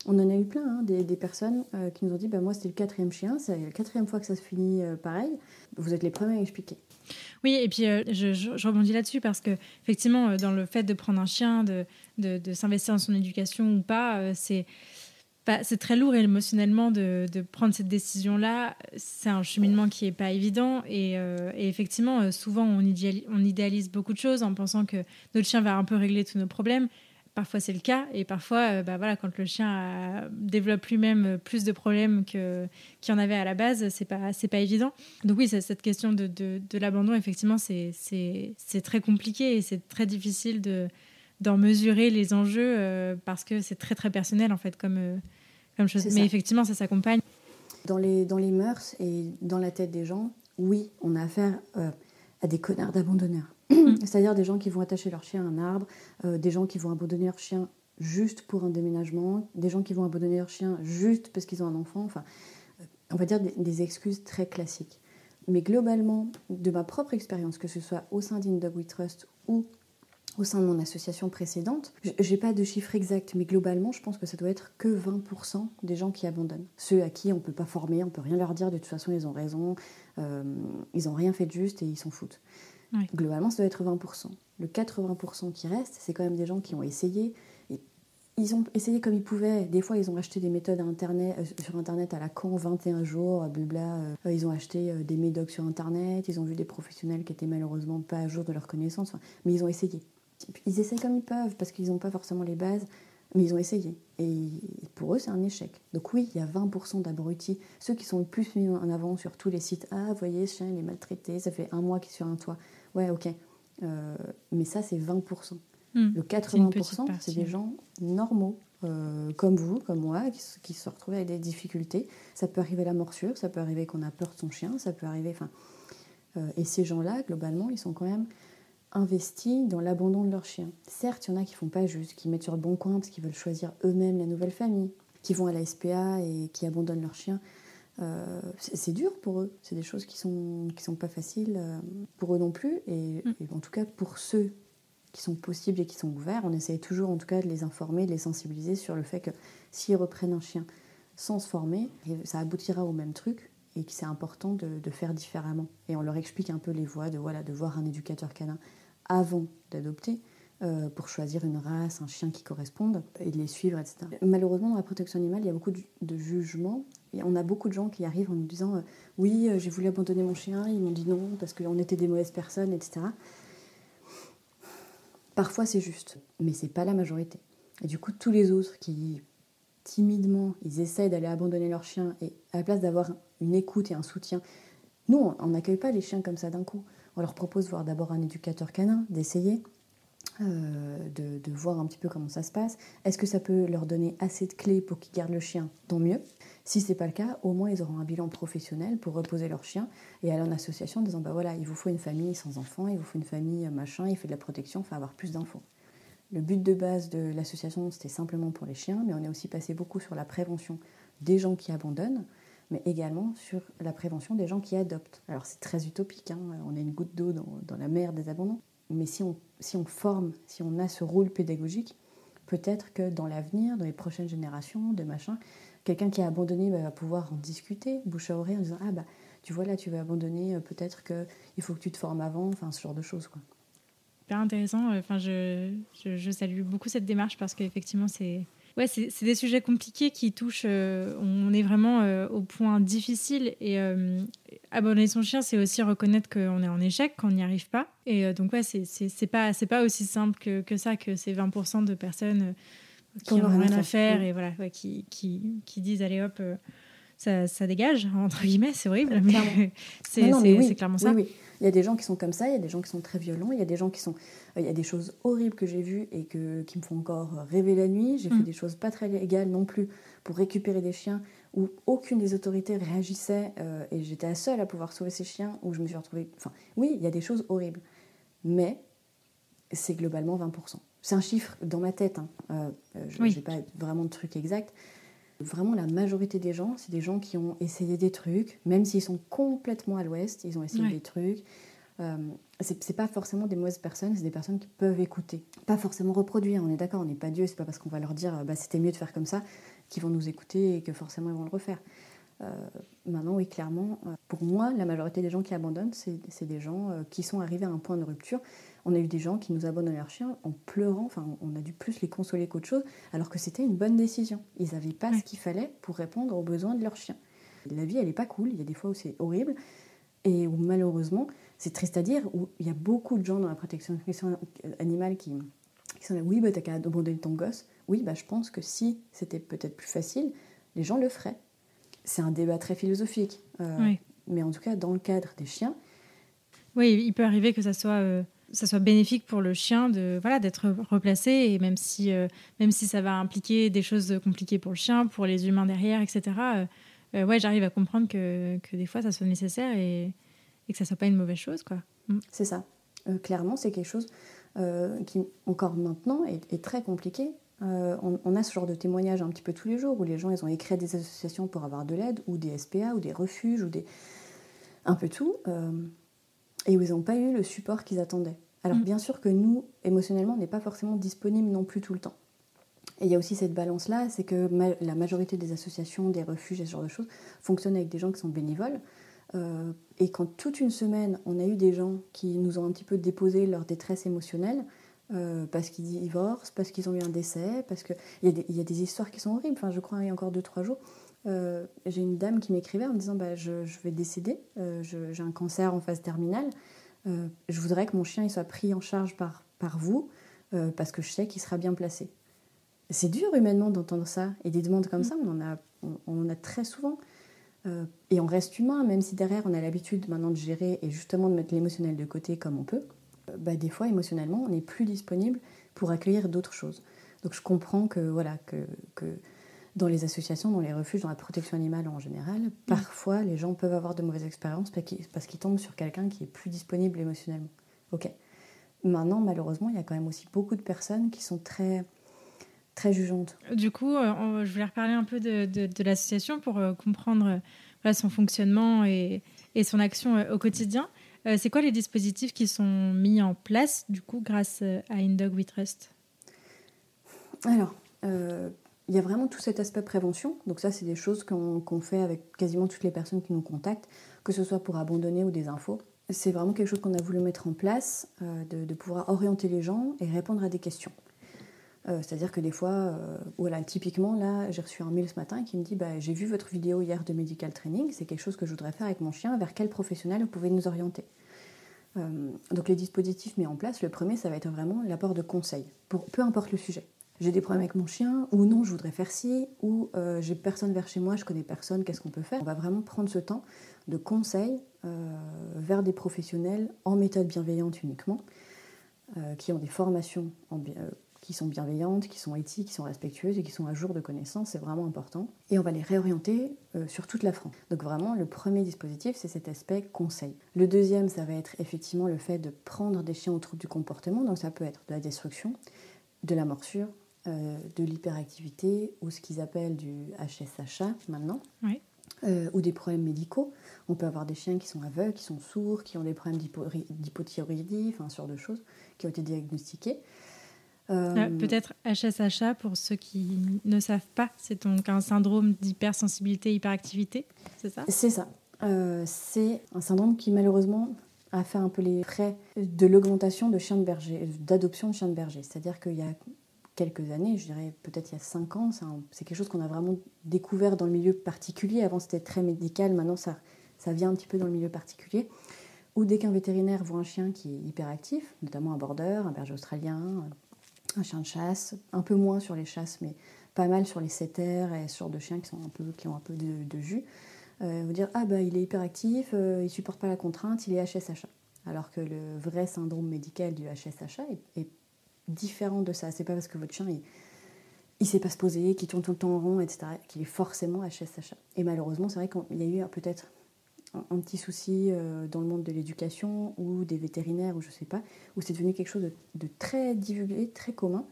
On en a eu plein, hein, des, personnes euh, qui nous ont dit bah, Moi, c'était le quatrième chien, c'est la quatrième fois que ça se finit euh, pareil. Vous êtes les premiers à expliquer. Oui, et puis euh, je, rebondis là-dessus parce que, effectivement, dans le fait de prendre un chien, de, de, s'investir dans son éducation ou pas, c'est. c'est très lourd émotionnellement de, de prendre cette décision-là. C'est un cheminement qui n'est pas évident. Et, effectivement, souvent, on idéalise beaucoup de choses en pensant que notre chien va un peu régler tous nos problèmes parfois c'est le cas. Et parfois euh, bah voilà quand le chien développe lui-même plus de problèmes que qu'il y en avait à la base c'est pas c'est pas évident. Donc oui cette question de, de, l'abandon effectivement c'est c'est très compliqué et c'est très difficile de d'en mesurer les enjeux euh, parce que c'est très très personnel en fait comme euh, comme chose. Mais effectivement ça s'accompagne. Dans les dans les mœurs et dans la tête des gens oui on a affaire à des connards d'abandonneurs. C'est-à-dire des gens qui vont attacher leur chien à un arbre, euh, des gens qui vont abandonner leur chien juste pour un déménagement, des gens qui vont abandonner leur chien juste parce qu'ils ont un enfant. Enfin, on va dire des, excuses très classiques. Mais globalement, de ma propre expérience, que ce soit au sein d'Indog We Trust ou au sein de mon association précédente, j'ai pas de chiffre exact, mais globalement, je pense que ça doit être que 20% des gens qui abandonnent. Ceux à qui on peut pas former, on peut rien leur dire, de toute façon, ils ont raison, euh, ils ont rien fait de juste et ils s'en foutent. Globalement, ça doit être 20%. Le 80% qui reste, c'est quand même des gens qui ont essayé. ils ont essayé comme ils pouvaient. Des fois, ils ont acheté des méthodes euh, sur Internet à la con, 21 jours, blabla. Euh, ils ont acheté euh, des médocs sur Internet. Ils ont vu des professionnels qui étaient malheureusement pas à jour de leurs connaissances. mais ils ont essayé. Ils essayent comme ils peuvent parce qu'ils n'ont pas forcément les bases. Mais ils ont essayé. Et pour eux, c'est un échec. Donc oui, il y a 20% d'abrutis. Ceux qui sont le plus mis en avant sur tous les sites. Ah, voyez, ce chien, il est maltraité. Ça fait un mois qu'il est sur un toit. Ouais, ok. Euh, mais ça, c'est 20%. Hmm. Le 80%, c'est des gens normaux, euh, comme vous, comme moi, qui, se retrouvent avec des difficultés. Ça peut arriver la morsure, ça peut arriver qu'on a peur de son chien, ça peut arriver. Enfin, euh, et ces gens-là, globalement, ils sont quand même investis dans l'abandon de leur chien. Certes, il y en a qui font pas juste, qui mettent sur le bon coin parce qu'ils veulent choisir eux-mêmes la nouvelle famille, qui vont à la SPA et qui abandonnent leur chien. Euh, c'est dur pour eux. C'est des choses qui sont qui sont pas faciles euh, pour eux non plus. Mm. Et, en tout cas pour ceux qui sont possibles et qui sont ouverts, on essaye toujours en tout cas de les informer, de les sensibiliser sur le fait que s'ils reprennent un chien sans se former, ça aboutira au même truc et que c'est important de, de, faire différemment. Et on leur explique un peu les voies de voilà de voir un éducateur canin avant d'adopter. Euh, pour choisir une race, un chien qui corresponde et de les suivre, etc. Malheureusement, dans la protection animale, il y a beaucoup de, jugements et on a beaucoup de gens qui arrivent en nous disant euh, Oui, euh, j'ai voulu abandonner mon chien, ils m'ont dit non parce qu'on était des mauvaises personnes, etc. Parfois c'est juste, mais c'est pas la majorité. Et du coup, tous les autres qui timidement ils essayent d'aller abandonner leur chien et à la place d'avoir une écoute et un soutien. Nous, on n'accueille pas les chiens comme ça d'un coup. On leur propose voir d'abord un éducateur canin, d'essayer, euh, de, voir un petit peu comment ça se passe. Est-ce que ça peut leur donner assez de clés pour qu'ils gardent le chien? Tant mieux. Si ce n'est pas le cas, au moins ils auront un bilan professionnel pour reposer leur chien et aller en association en disant bah voilà, il vous faut une famille sans enfants, il vous faut une famille euh, machin, il fait de la protection, faut avoir plus d'infos. Le but de base de l'association, c'était simplement pour les chiens, mais on est aussi passé beaucoup sur la prévention des gens qui abandonnent, mais également sur la prévention des gens qui adoptent. Alors c'est très utopique, hein, on est une goutte d'eau dans, dans, la mer des abandons, mais si on, si on forme, si on a ce rôle pédagogique, peut-être que dans l'avenir, dans les prochaines générations, de machin, quelqu'un qui a abandonné bah, va pouvoir en discuter, bouche à oreille, en disant Ah bah, tu vois là, tu veux abandonner, euh, peut-être qu'il faut que tu te formes avant, enfin ce genre de choses. quoi. Super intéressant. Enfin, je, je, je salue beaucoup cette démarche parce qu'effectivement, c'est ouais, c'est des sujets compliqués qui touchent. Euh, on est vraiment euh, au point difficile. Et euh, abandonner son chien, c'est aussi reconnaître qu'on est en échec, qu'on n'y arrive pas. Et donc, ouais, c'est pas, pas aussi simple que, que ça, que ces 20% de personnes qui n'ont rien à faire et voilà, qui, qui, qui, disent allez hop. Ça, ça, dégage, entre guillemets, c'est horrible, mais c'est clairement ça. Oui, il y a des gens qui sont comme ça, il y a des gens qui sont très violents, il y a des gens qui sont. Euh, il y a des choses horribles que j'ai vues et que, qui me font encore rêver la nuit. J'ai fait mm. des choses pas très légales non plus pour récupérer des chiens où aucune des autorités réagissait euh, et j'étais la seule à pouvoir sauver ces chiens, où je me suis retrouvée. Enfin, oui, il y a des choses horribles. Mais c'est globalement 20%. C'est un chiffre dans ma tête, hein. euh, je n'ai pas vraiment de truc exact. Vraiment, la majorité des gens, c'est des gens qui ont essayé des trucs, même s'ils sont complètement à l'ouest, ils ont essayé des trucs. Euh, c'est pas forcément des mauvaises personnes, c'est des personnes qui peuvent écouter. Pas forcément reproduire, on est d'accord, on n'est pas Dieu, c'est pas parce qu'on va leur dire bah, c'était mieux de faire comme ça qu'ils vont nous écouter et que forcément ils vont le refaire. Euh, maintenant, oui, clairement, euh, pour moi, la majorité des gens qui abandonnent, c'est des gens euh, qui sont arrivés à un point de rupture. On a eu des gens qui nous abandonnent leur chien en pleurant, enfin, on a dû plus les consoler qu'autre chose, alors que c'était une bonne décision. Ils n'avaient pas ce qu'il fallait pour répondre aux besoins de leur chien. La vie, elle n'est pas cool, il y a des fois où c'est horrible, et où malheureusement, c'est triste à dire, où il y a beaucoup de gens dans la protection animale qui, qui sont là, oui, bah, t'as qu'à abandonner ton gosse. Oui, bah, je pense que si c'était peut-être plus facile, les gens le feraient c'est un débat très philosophique. Euh, mais en tout cas, dans le cadre des chiens. Oui, il peut arriver que ça soit, euh, ça soit bénéfique pour le chien de voilà d'être replacé, et même si, euh, même si ça va impliquer des choses compliquées pour le chien, pour les humains derrière, etc. ouais, j'arrive à comprendre que, que, des fois ça soit nécessaire et, et que ça soit pas une mauvaise chose, quoi. Mm. C'est ça. clairement, c'est quelque chose qui, encore maintenant, est, très compliqué euh, on, a ce genre de témoignages un petit peu tous les jours où les gens ils ont écrit des associations pour avoir de l'aide ou des SPA ou des refuges ou des un peu tout euh, et où ils n'ont pas eu le support qu'ils attendaient. Alors mm. bien sûr que nous émotionnellement on n'est pas forcément disponible non plus tout le temps. Et il y a aussi cette balance là, c'est que la majorité des associations, des refuges et ce genre de choses fonctionnent avec des gens qui sont bénévoles. Euh, et quand toute une semaine on a eu des gens qui nous ont un petit peu déposé leur détresse émotionnelle, euh, parce qu'ils divorcent, parce qu'ils ont eu un décès, parce qu'il y, y, a des histoires qui sont horribles. Enfin, je crois il y a encore 2-3 jours, euh, j'ai une dame qui m'écrivait en me disant bah, je, je vais décéder, euh, j'ai un cancer en phase terminale, je voudrais que mon chien il soit pris en charge par, par vous, parce que je sais qu'il sera bien placé. C'est dur humainement d'entendre ça, et des demandes comme ça, on en a, on, en a très souvent. et on reste humain, même si derrière on a l'habitude maintenant de gérer et justement de mettre l'émotionnel de côté comme on peut. Bah, des fois émotionnellement on n'est plus disponible pour accueillir d'autres choses. Donc je comprends que voilà que, que, dans les associations, dans les refuges, dans la protection animale en général, mm. parfois les gens peuvent avoir de mauvaises expériences parce qu'ils tombent sur quelqu'un qui est plus disponible émotionnellement. Ok. Maintenant, malheureusement, il y a quand même aussi beaucoup de personnes qui sont très très jugeantes. Du coup, euh, je voulais reparler un peu de, de, l'association pour euh, comprendre euh, son fonctionnement et, et son action au quotidien. C'est quoi les dispositifs qui sont mis en place, du coup, grâce à InDog We Trust Alors, il y a vraiment tout cet aspect prévention. Donc ça, c'est des choses qu'on fait avec quasiment toutes les personnes qui nous contactent, que ce soit pour abandonner ou des infos. C'est vraiment quelque chose qu'on a voulu mettre en place, de, pouvoir orienter les gens et répondre à des questions. Euh, c'est-à-dire que des fois, euh, voilà, typiquement, là, j'ai reçu un mail ce matin qui me dit bah, J'ai vu votre vidéo hier de medical training, c'est quelque chose que je voudrais faire avec mon chien, vers quel professionnel vous pouvez nous orienter? Euh, Donc, les dispositifs mis en place, le premier, ça va être vraiment l'apport de conseils, pour peu importe le sujet. J'ai des problèmes avec mon chien, ou non, je voudrais faire ci, ou euh, j'ai personne vers chez moi, je connais personne, qu'est-ce qu'on peut faire? On va vraiment prendre ce temps de conseil euh, vers des professionnels en méthode bienveillante uniquement, euh, qui ont des formations qui sont bienveillantes, qui sont éthiques, qui sont respectueuses et qui sont à jour de connaissances, c'est vraiment important. Et on va les réorienter sur toute la France. Donc vraiment, le premier dispositif, c'est cet aspect conseil. Le deuxième, ça va être effectivement le fait de prendre des chiens au trouble du comportement, donc ça peut être de la destruction, de la morsure, euh, de l'hyperactivité ou ce qu'ils appellent du HSHA maintenant, euh, ou des problèmes médicaux. On peut avoir des chiens qui sont aveugles, qui sont sourds, qui ont des problèmes d'hypothyroïdie, enfin, ce genre de choses qui ont été diagnostiquées. Euh, ah, peut-être HSHA, pour ceux qui ne savent pas, c'est donc un syndrome d'hypersensibilité, hyperactivité, c'est ça? C'est ça. c'est un syndrome qui malheureusement a fait un peu les frais de l'augmentation de chiens de berger, d'adoption de chiens de berger. C'est-à-dire qu'il y a quelques années, je dirais peut-être il y a cinq ans. C'est quelque chose qu'on a vraiment découvert dans le milieu particulier. Avant, c'était très médical. Maintenant, ça, ça vient un petit peu dans le milieu particulier. Ou dès qu'un vétérinaire voit un chien qui est hyperactif, notamment un border, un berger australien, un chien de chasse, un peu moins sur les chasses, mais pas mal sur les setters et sur de chiens qui, sont un peu, qui ont un peu de, jus, euh, vous dire Ah, bah, il est hyperactif, euh, il supporte pas la contrainte, il est HSHA. Alors que le vrai syndrome médical du HSHA est, est différent de ça. C'est pas parce que votre chien il, il sait pas se poser, qu'il tourne tout le temps en rond, etc., qu'il est forcément HSHA. Et malheureusement, c'est vrai qu'il y a eu peut-être un, petit souci euh, dans le monde de l'éducation ou des vétérinaires ou je sais pas, où c'est devenu quelque chose de, très divulgué, très commun.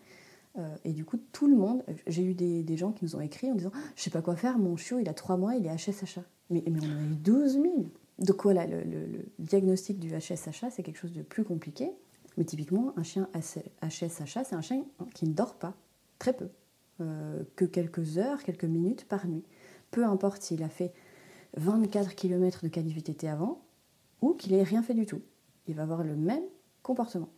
Euh, et du coup, tout le monde, j'ai eu des, gens qui nous ont écrit en disant Je sais pas quoi faire, mon chiot, il a 3 mois, il est HSHA. Mais, mais on en a eu 12 000. Donc voilà, le, le diagnostic du HSHA, c'est quelque chose de plus compliqué. Mais typiquement, un chien HSHA, c'est un chien qui ne dort pas, très peu, euh, que quelques heures, quelques minutes par nuit. Peu importe s'il a fait 24 km de qualité avant ou qu'il n'ait rien fait du tout. Il va avoir le même comportement.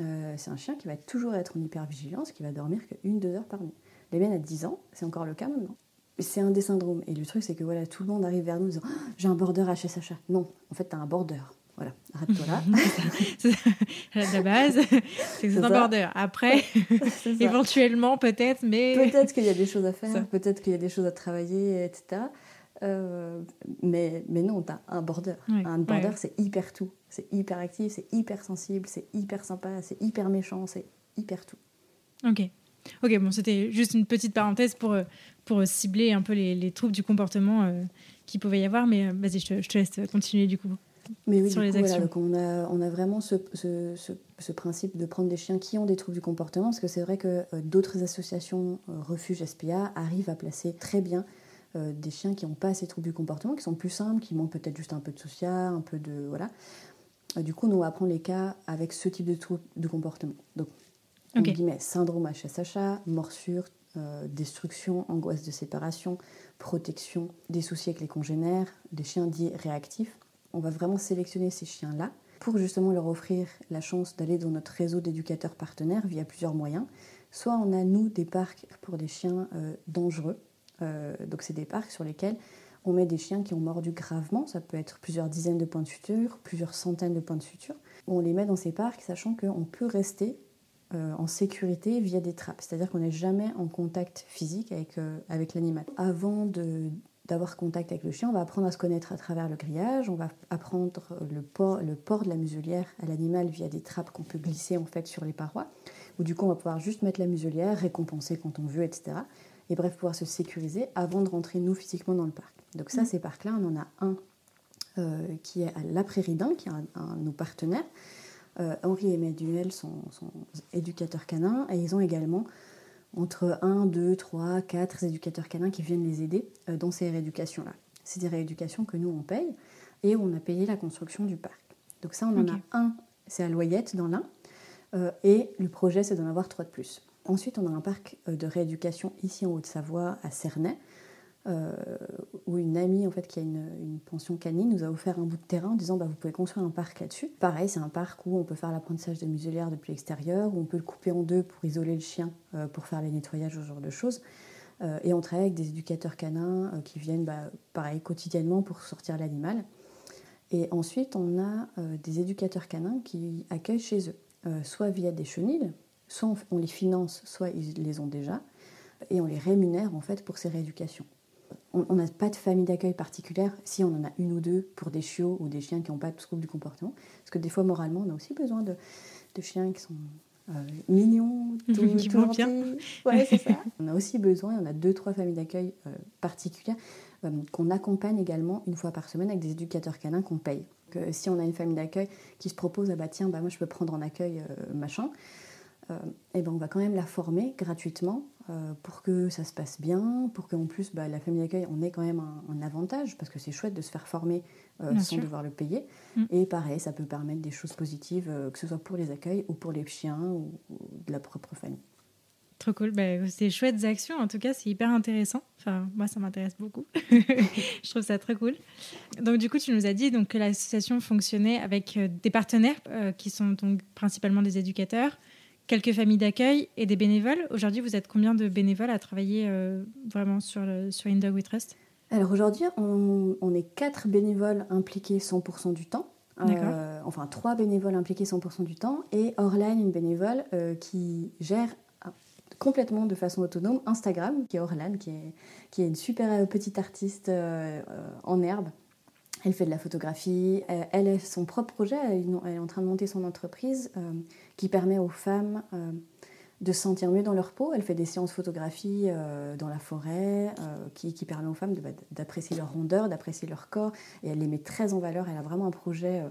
Euh, c'est un chien qui va toujours être en hypervigilance, qui va dormir qu'une, deux heures par nuit. Les miennes à 10 ans, c'est encore le cas maintenant. C'est un des syndromes. Et le truc, c'est que voilà, tout le monde arrive vers nous en disant ah, J'ai un border HSHA. Non, en fait, tu as un border. Voilà, arrête-toi là. c'est la base, c'est un border. Après, éventuellement, peut-être, mais. Peut-être qu'il y a des choses à faire, peut-être qu'il y a des choses à travailler, etc. Euh, mais, mais non, tu as un border. un border, c'est hyper tout. C'est hyper actif, c'est hyper sensible, c'est hyper sympa, c'est hyper méchant, c'est hyper tout. Ok. Ok, bon, c'était juste une petite parenthèse pour, euh, pour cibler un peu les, les troubles du comportement euh, qu'il pouvait y avoir, mais vas-y, je, je te laisse continuer du coup. Mais oui, sur les actions. on, a, on a vraiment ce, ce, ce, principe de prendre des chiens qui ont des troubles du comportement, parce que c'est vrai que euh, d'autres associations, euh, Refuge SPA, arrivent à placer très bien euh, des chiens qui n'ont pas ces troubles du comportement, qui sont plus simples, qui manquent peut-être juste un peu de social, un peu de... Voilà. du coup, nous, on va prendre les cas avec ce type de trouble de comportement. Donc, on okay. syndrome HSHA, morsure, destruction, angoisse de séparation, protection, des soucis avec les congénères, des chiens dits réactifs on va vraiment sélectionner ces chiens-là pour justement leur offrir la chance d'aller dans notre réseau d'éducateurs partenaires via plusieurs moyens. Soit on a, nous, des parcs pour des chiens euh, dangereux. Euh, donc c'est des parcs sur lesquels on met des chiens qui ont mordu gravement. Ça peut être plusieurs dizaines de points de suture, plusieurs centaines de points de suture. On les met dans ces parcs sachant qu'on peut rester euh, en sécurité via des trappes. C'est-à-dire qu'on n'est jamais en contact physique avec, avec l'animal. Avant de d'avoir contact avec le chien, on va apprendre à se connaître à travers le grillage, on va apprendre le port, le port de la muselière à l'animal via des trappes qu'on peut glisser en fait sur les parois, ou du coup on va pouvoir juste mettre la muselière, récompenser quand on veut, etc. Et bref, pouvoir se sécuriser avant de rentrer nous physiquement dans le parc. Donc ça, mmh. ces parcs-là, on en a un euh, qui est à La Prairie d'Ain, qui est un, de nos partenaires. Euh, Henri et Emmanuel sont, sont éducateurs canins, et ils ont également entre 1, 2, 3, 4 éducateurs canins qui viennent les aider euh, dans ces rééducations-là. C'est des rééducations que nous, on paye et on a payé la construction du parc. Donc ça, on en a un, c'est à Loyette, dans l'Ain, euh, et le projet, c'est d'en avoir trois de plus. Ensuite, on a un parc euh, de rééducation ici en Haute-Savoie, à Cernay, euh, où une amie en fait qui a une, pension canine nous a offert un bout de terrain en disant bah, vous pouvez construire un parc là-dessus. Pareil, c'est un parc où on peut faire l'apprentissage de muselière depuis l'extérieur, où on peut le couper en deux pour isoler le chien, euh, pour faire les nettoyages, ce genre de choses. Euh, et on travaille avec des éducateurs canins qui viennent bah, pareil quotidiennement pour sortir l'animal. Et ensuite, on a des éducateurs canins qui accueillent chez eux, soit via des chenilles, soit on, les finance, soit ils les ont déjà, et on les rémunère en fait pour ces rééducations. On n'a pas de famille d'accueil particulière, si on en a une ou deux pour des chiots ou des chiens qui n'ont pas de trouble du comportement, parce que des fois moralement on a aussi besoin de, de chiens qui sont euh, mignons, tout, tout bien. Ouais, c'est ça. On a aussi besoin, on a deux, trois familles d'accueil euh, particulières euh, qu'on accompagne également une fois par semaine avec des éducateurs canins qu'on paye. Que si on a une famille d'accueil qui se propose, ah bah tiens, bah moi je peux prendre en accueil machin, et eh ben on va quand même la former gratuitement pour que ça se passe bien, pour qu'en plus bah, la famille d'accueil on ait quand même un avantage parce que c'est chouette de se faire former euh, sans devoir le payer. Mm. Et pareil, ça peut permettre des choses positives, euh, que ce soit pour les accueils ou pour les chiens ou, de la propre famille. Trop cool. Bah, c'est chouettes actions. En tout cas, c'est hyper intéressant. Enfin, moi, ça m'intéresse beaucoup. je trouve ça très cool. Donc, du coup, tu nous as dit donc, que l'association fonctionnait avec euh, des partenaires qui sont donc principalement des éducateurs, quelques familles d'accueil et des bénévoles. Aujourd'hui, vous êtes combien de bénévoles à travailler vraiment sur, le, sur In We Trust alors aujourd'hui, on, est quatre bénévoles impliqués 100% du temps. Euh, enfin, trois bénévoles impliqués 100% du temps et Orline, une bénévole euh, qui gère euh, complètement de façon autonome Instagram, qui est Orlane, qui est, qui est une super petite artiste en herbe. Elle fait de la photographie, elle a son propre projet, elle est en train de monter son entreprise qui permet aux femmes de se sentir mieux dans leur peau. Elle fait des séances photographie euh, dans la forêt euh, qui, permettent aux femmes bah, d'apprécier leur rondeur, d'apprécier leur corps. Et elle les met très en valeur. Elle a vraiment un projet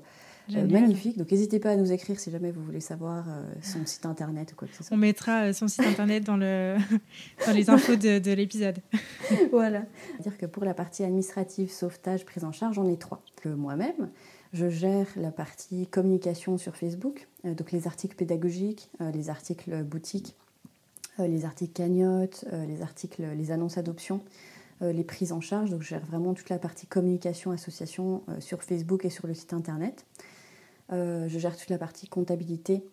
euh, magnifique. Donc n'hésitez pas à nous écrire si jamais vous voulez savoir son site internet ou quoi que ce soit. On mettra son site internet dans, le, dans les infos de, de l'épisode. voilà. dire que pour la partie administrative, sauvetage, prise en charge, j'en ai trois. Que moi-même, je gère la partie communication sur Facebook, euh, donc les articles pédagogiques, euh, les articles boutiques, euh, les articles cagnottes, les articles, les annonces adoption, les prises en charge. Donc je gère vraiment toute la partie communication association sur Facebook et sur le site internet. Je gère toute la partie comptabilité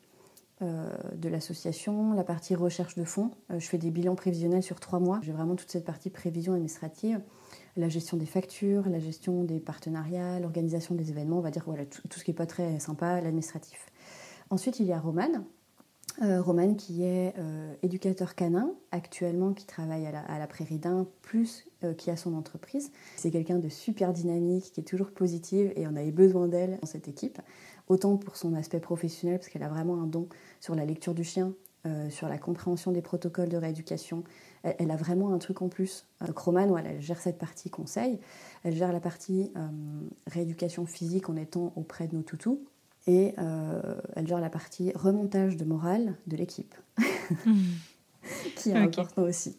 de l'association, la partie recherche de fonds. je fais des bilans prévisionnels sur trois mois. J'ai vraiment toute cette partie prévision administrative la gestion des factures, la gestion des partenariats, l'organisation des événements, on va dire tout, ce qui n'est pas très sympa, l'administratif. Ensuite, il y a Romane. Euh, Romane qui est euh, éducateur canin, actuellement qui travaille à la, Prairie d'Ain, plus euh, qui a son entreprise. C'est quelqu'un de super dynamique, qui est toujours positive et on avait besoin d'elle dans cette équipe. Autant pour son aspect professionnel, parce qu'elle a vraiment un don sur la lecture du chien, euh, sur la compréhension des protocoles de rééducation. Elle, a vraiment un truc en plus. Euh, Croman, elle gère cette partie conseil, elle gère la partie euh, rééducation physique en étant auprès de nos toutous, et elle gère la partie remontage de morale de l'équipe, qui est important aussi.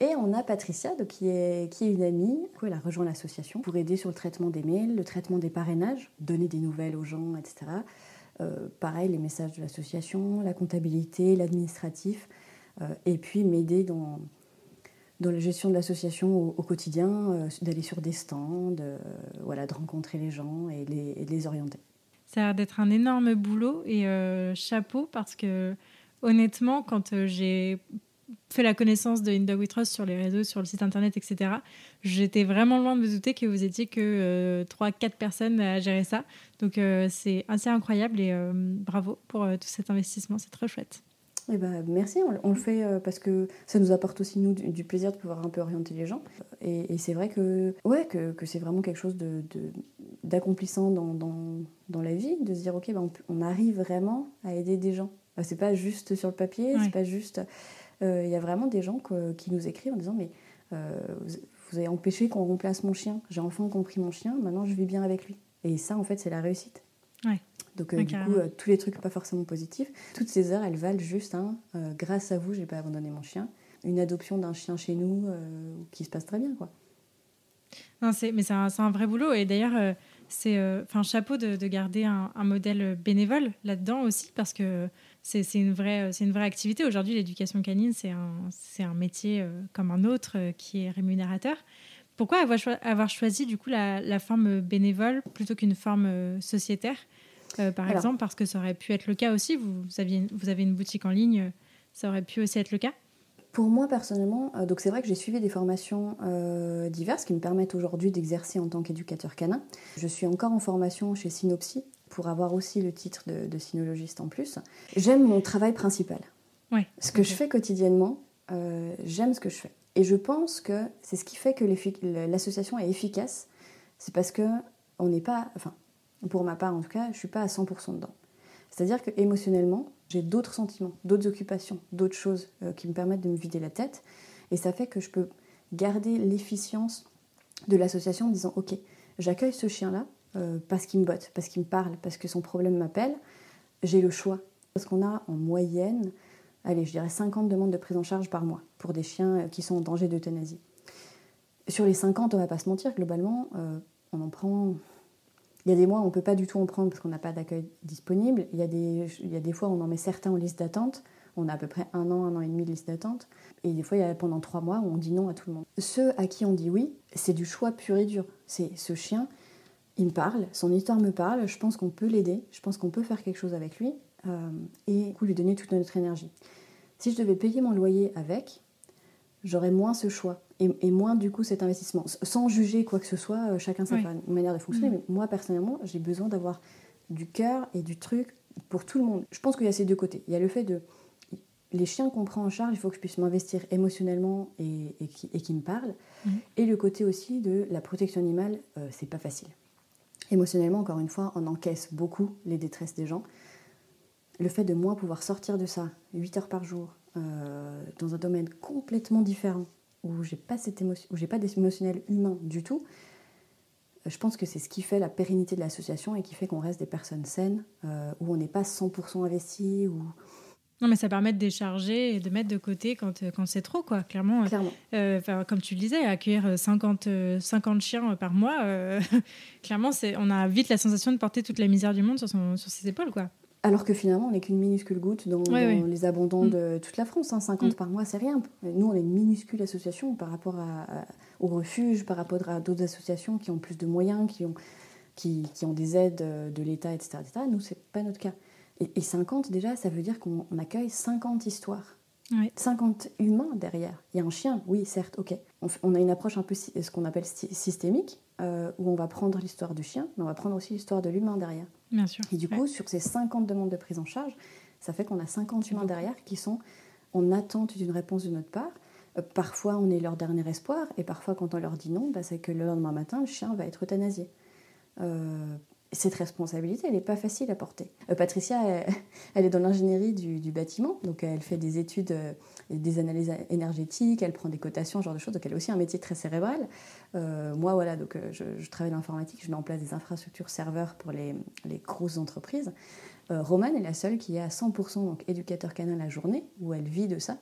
Et on a Patricia, qui, est, qui est une amie. elle a rejoint l'association pour aider sur le traitement des mails, le traitement des parrainages, donner des nouvelles aux gens, etc. Euh, pareil, les messages de l'association, la comptabilité, l'administratif, euh, et puis m'aider dans, dans la gestion de l'association au, quotidien, euh, d'aller sur des stands, voilà, de rencontrer les gens et, les, de les orienter. Ça a l'air d'être un énorme boulot et chapeau parce que honnêtement, quand j'ai fait la connaissance de Inda Trust sur les réseaux, sur le site internet, etc., j'étais vraiment loin de me douter que vous étiez que 3-4 euh, personnes à gérer ça. Donc euh, c'est assez incroyable et euh, bravo pour tout cet investissement, c'est très chouette. Eh ben, merci, on, le fait parce que ça nous apporte aussi nous du, plaisir de pouvoir un peu orienter les gens. Et, c'est vrai que, ouais, que, que c'est vraiment quelque chose d'accomplissant de, dans, dans, dans, la vie, de se dire ok, ben on, arrive vraiment à aider des gens. C'est pas juste sur le papier, c'est pas juste euh, il y a vraiment des gens qui nous écrivent en disant mais euh, vous, avez empêché qu'on remplace mon chien. J'ai enfin compris mon chien, maintenant je vis bien avec lui. Et ça, en fait, c'est la réussite. Donc, euh, du coup, tous les trucs pas forcément positifs, toutes ces heures, elles valent juste hein, grâce à vous, j'ai pas abandonné mon chien. Une adoption d'un chien chez nous qui se passe très bien, quoi. Non, mais c'est un, un, vrai boulot. Et d'ailleurs, c'est enfin chapeau de, garder un, un modèle bénévole là-dedans aussi, parce que c'est une, vraie, euh, une vraie activité. Aujourd'hui, l'éducation canine, c'est un, un métier euh, comme un autre euh, qui est rémunérateur. Pourquoi avoir, avoir choisi du coup la, forme bénévole plutôt qu'une forme sociétaire, par exemple? Parce que ça aurait pu être le cas aussi. Vous, aviez, vous avez une boutique en ligne, ça aurait pu aussi être le cas? Pour moi personnellement, donc c'est vrai que j'ai suivi des formations diverses qui me permettent aujourd'hui d'exercer en tant qu'éducateur canin. Je suis encore en formation chez Synopsy pour avoir aussi le titre de, de cynologiste en plus. J'aime mon travail principal. Ouais, Ce que je fais quotidiennement, euh, j'aime ce que je fais. Et je pense que c'est ce qui fait que l'association est efficace. C'est parce que on n'est pas, enfin, pour ma part en tout cas, je suis pas à 100% dedans. C'est-à-dire que émotionnellement, j'ai d'autres sentiments, d'autres occupations, d'autres choses euh, qui me permettent de me vider la tête. Et ça fait que je peux garder l'efficience de l'association en disant Ok, j'accueille ce chien-là euh, parce qu'il me botte, parce qu'il me parle, parce que son problème m'appelle. J'ai le choix. Parce qu'on a en moyenne, allez, je dirais 50 demandes de prise en charge par mois pour des chiens euh, qui sont en danger d'euthanasie. Sur les 50, on va pas se mentir, globalement, euh, on en prend. Il y a des mois on ne peut pas du tout en prendre parce qu'on n'a pas d'accueil disponible. Il y, a des, il y a des fois on en met certains en liste d'attente. On a à peu près un an, un an et demi de liste d'attente. Et des fois, il y a pendant trois mois où on dit non à tout le monde. Ceux à qui on dit oui, c'est du choix pur et dur. C'est ce chien, il me parle, son histoire me parle, je pense qu'on peut l'aider, je pense qu'on peut faire quelque chose avec lui euh, et du coup, lui donner toute notre énergie. Si je devais payer mon loyer avec, j'aurais moins ce choix et, et moins du coup cet investissement. Sans juger quoi que ce soit, euh, chacun sa Oui. manière de fonctionner, Mhm. mais moi personnellement, j'ai besoin d'avoir du cœur et du truc pour tout le monde. Je pense qu'il y a ces deux côtés. Il y a le fait de les chiens qu'on prend en charge, il faut que je puisse m'investir émotionnellement et, et qui, et me parlent. Mhm. Et le côté aussi de la protection animale, euh, c'est pas facile. Émotionnellement, encore une fois, on encaisse beaucoup les détresses des gens. Le fait de moi pouvoir sortir de ça 8 heures par jour, euh, dans un domaine complètement différent, où j'ai pas où pas d'émotionnel humain du tout, euh, je pense que c'est ce qui fait la pérennité de l'association et qui fait qu'on reste des personnes saines, euh, où on n'est pas 100% investi, ou Non, mais ça permet de décharger et de mettre de côté quand, euh, quand c'est trop, quoi. Clairement, clairement. euh, comme tu le disais, accueillir euh, 50, euh, 50 chiens par mois, euh, clairement, c'est, on a vite la sensation de porter toute la misère du monde sur, son, sur ses épaules, quoi. Alors que finalement, on n'est qu'une minuscule goutte dans, Ouais, dans ouais. les abandons Mm. de toute la France. hein. 50 Mm. par mois, c'est rien. Nous, on est une minuscule association par rapport à, à- au refuge, par rapport à d'autres associations qui ont plus de moyens, qui ont, qui, qui ont des aides de l'État, etc., etc. Nous, c'est pas notre cas. Et, et 50, déjà, ça veut dire qu'on on accueille 50 histoires. Ouais. 50 humains derrière. Il y a un chien, oui, certes, ok. On, a une approche un peu ce qu'on appelle sy- systémique, euh, où on va prendre l'histoire du chien, mais on va prendre aussi l'histoire de l'humain derrière. Bien sûr. Et du Ouais. coup, sur ces 50 demandes de prise en charge, ça fait qu'on a 50 humains derrière qui sont en attente d'une réponse de notre part. Euh, parfois, on est leur dernier espoir, et parfois, quand on leur dit non, bah, c'est que le lendemain matin, le chien va être euthanasié. Euh, cette responsabilité, elle n'est pas facile à porter. Euh, Patricia, elle, est dans l'ingénierie du, bâtiment, donc elle fait des études, euh, des analyses énergétiques, elle prend des cotations, ce genre de choses, donc elle a aussi un métier très cérébral. Euh, moi, voilà, donc je, je travaille dans l'informatique, je mets en place des infrastructures serveurs pour les, les grosses entreprises. Romane est la seule qui est à 100% donc éducateur canin la journée, où elle vit de ça,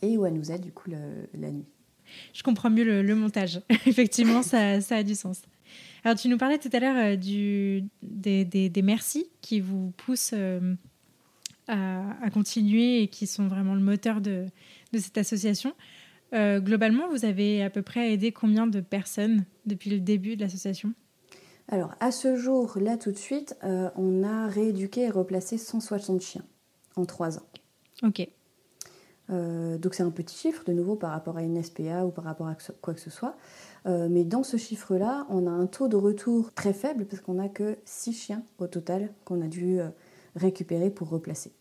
et où elle nous aide du coup la nuit. Je comprends mieux le, montage. Effectivement, ça a du sens. Alors, tu nous parlais tout à l'heure euh, du, des, des, des merci qui vous poussent euh, à, à continuer et qui sont vraiment le moteur de, de cette association. Euh, globalement, vous avez à peu près aidé combien de personnes depuis le début de l'association? Alors, à ce jour, là tout de suite, euh, on a rééduqué et replacé 160 chiens en 3 ans. Ok. Euh, donc c'est un petit chiffre de nouveau par rapport à une SPA ou par rapport à quoi que ce soit. Euh, mais dans ce chiffre-là, on a un taux de retour très faible parce qu'on n'a que 6 chiens au total qu'on a dû euh, récupérer pour replacer.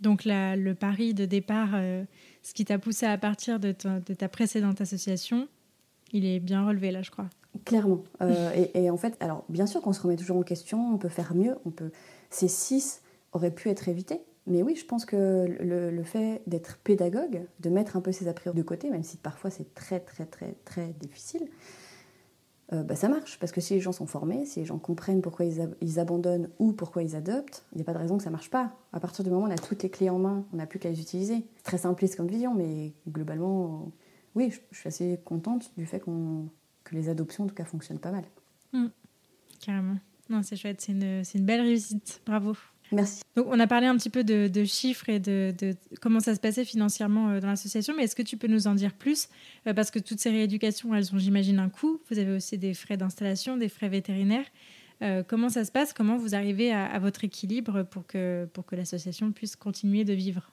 Donc, la- le pari de départ, euh, ce qui t'a poussé à partir de ta, de ta précédente association, il est bien relevé là, je crois. Clairement. Euh, et, et en fait, alors bien sûr qu'on se remet toujours en question, on peut faire mieux, on peut... ces 6 auraient pu être évités. Mais oui, je pense que le, fait d'être pédagogue, de mettre un peu ses a priori de côté, même si parfois c'est très très très très difficile, euh, bah, ça marche. Parce que si les gens sont formés, si les gens comprennent pourquoi ils, ab- ils abandonnent ou pourquoi ils adoptent, il n'y a pas de raison que ça marche pas. À partir du moment où on a toutes les clés en main, on n'a plus qu'à les utiliser. C'est très simpliste comme vision, mais globalement, oui, je, suis assez contente du fait qu'on que les adoptions en tout cas fonctionnent pas mal. Carrément. Non, c'est chouette, c'est une, une belle réussite. Bravo. Merci. Donc, on a parlé un petit peu de, de chiffres et de, de comment ça se passait financièrement euh, dans l'association, mais est-ce que tu peux nous en dire plus Euh, Parce que toutes ces rééducations, elles ont, j'imagine, un coût. Vous avez aussi des frais d'installation, des frais vétérinaires. Euh, comment ça se passe? Comment vous arrivez à, à votre équilibre pour que, pour que l'association puisse continuer de vivre?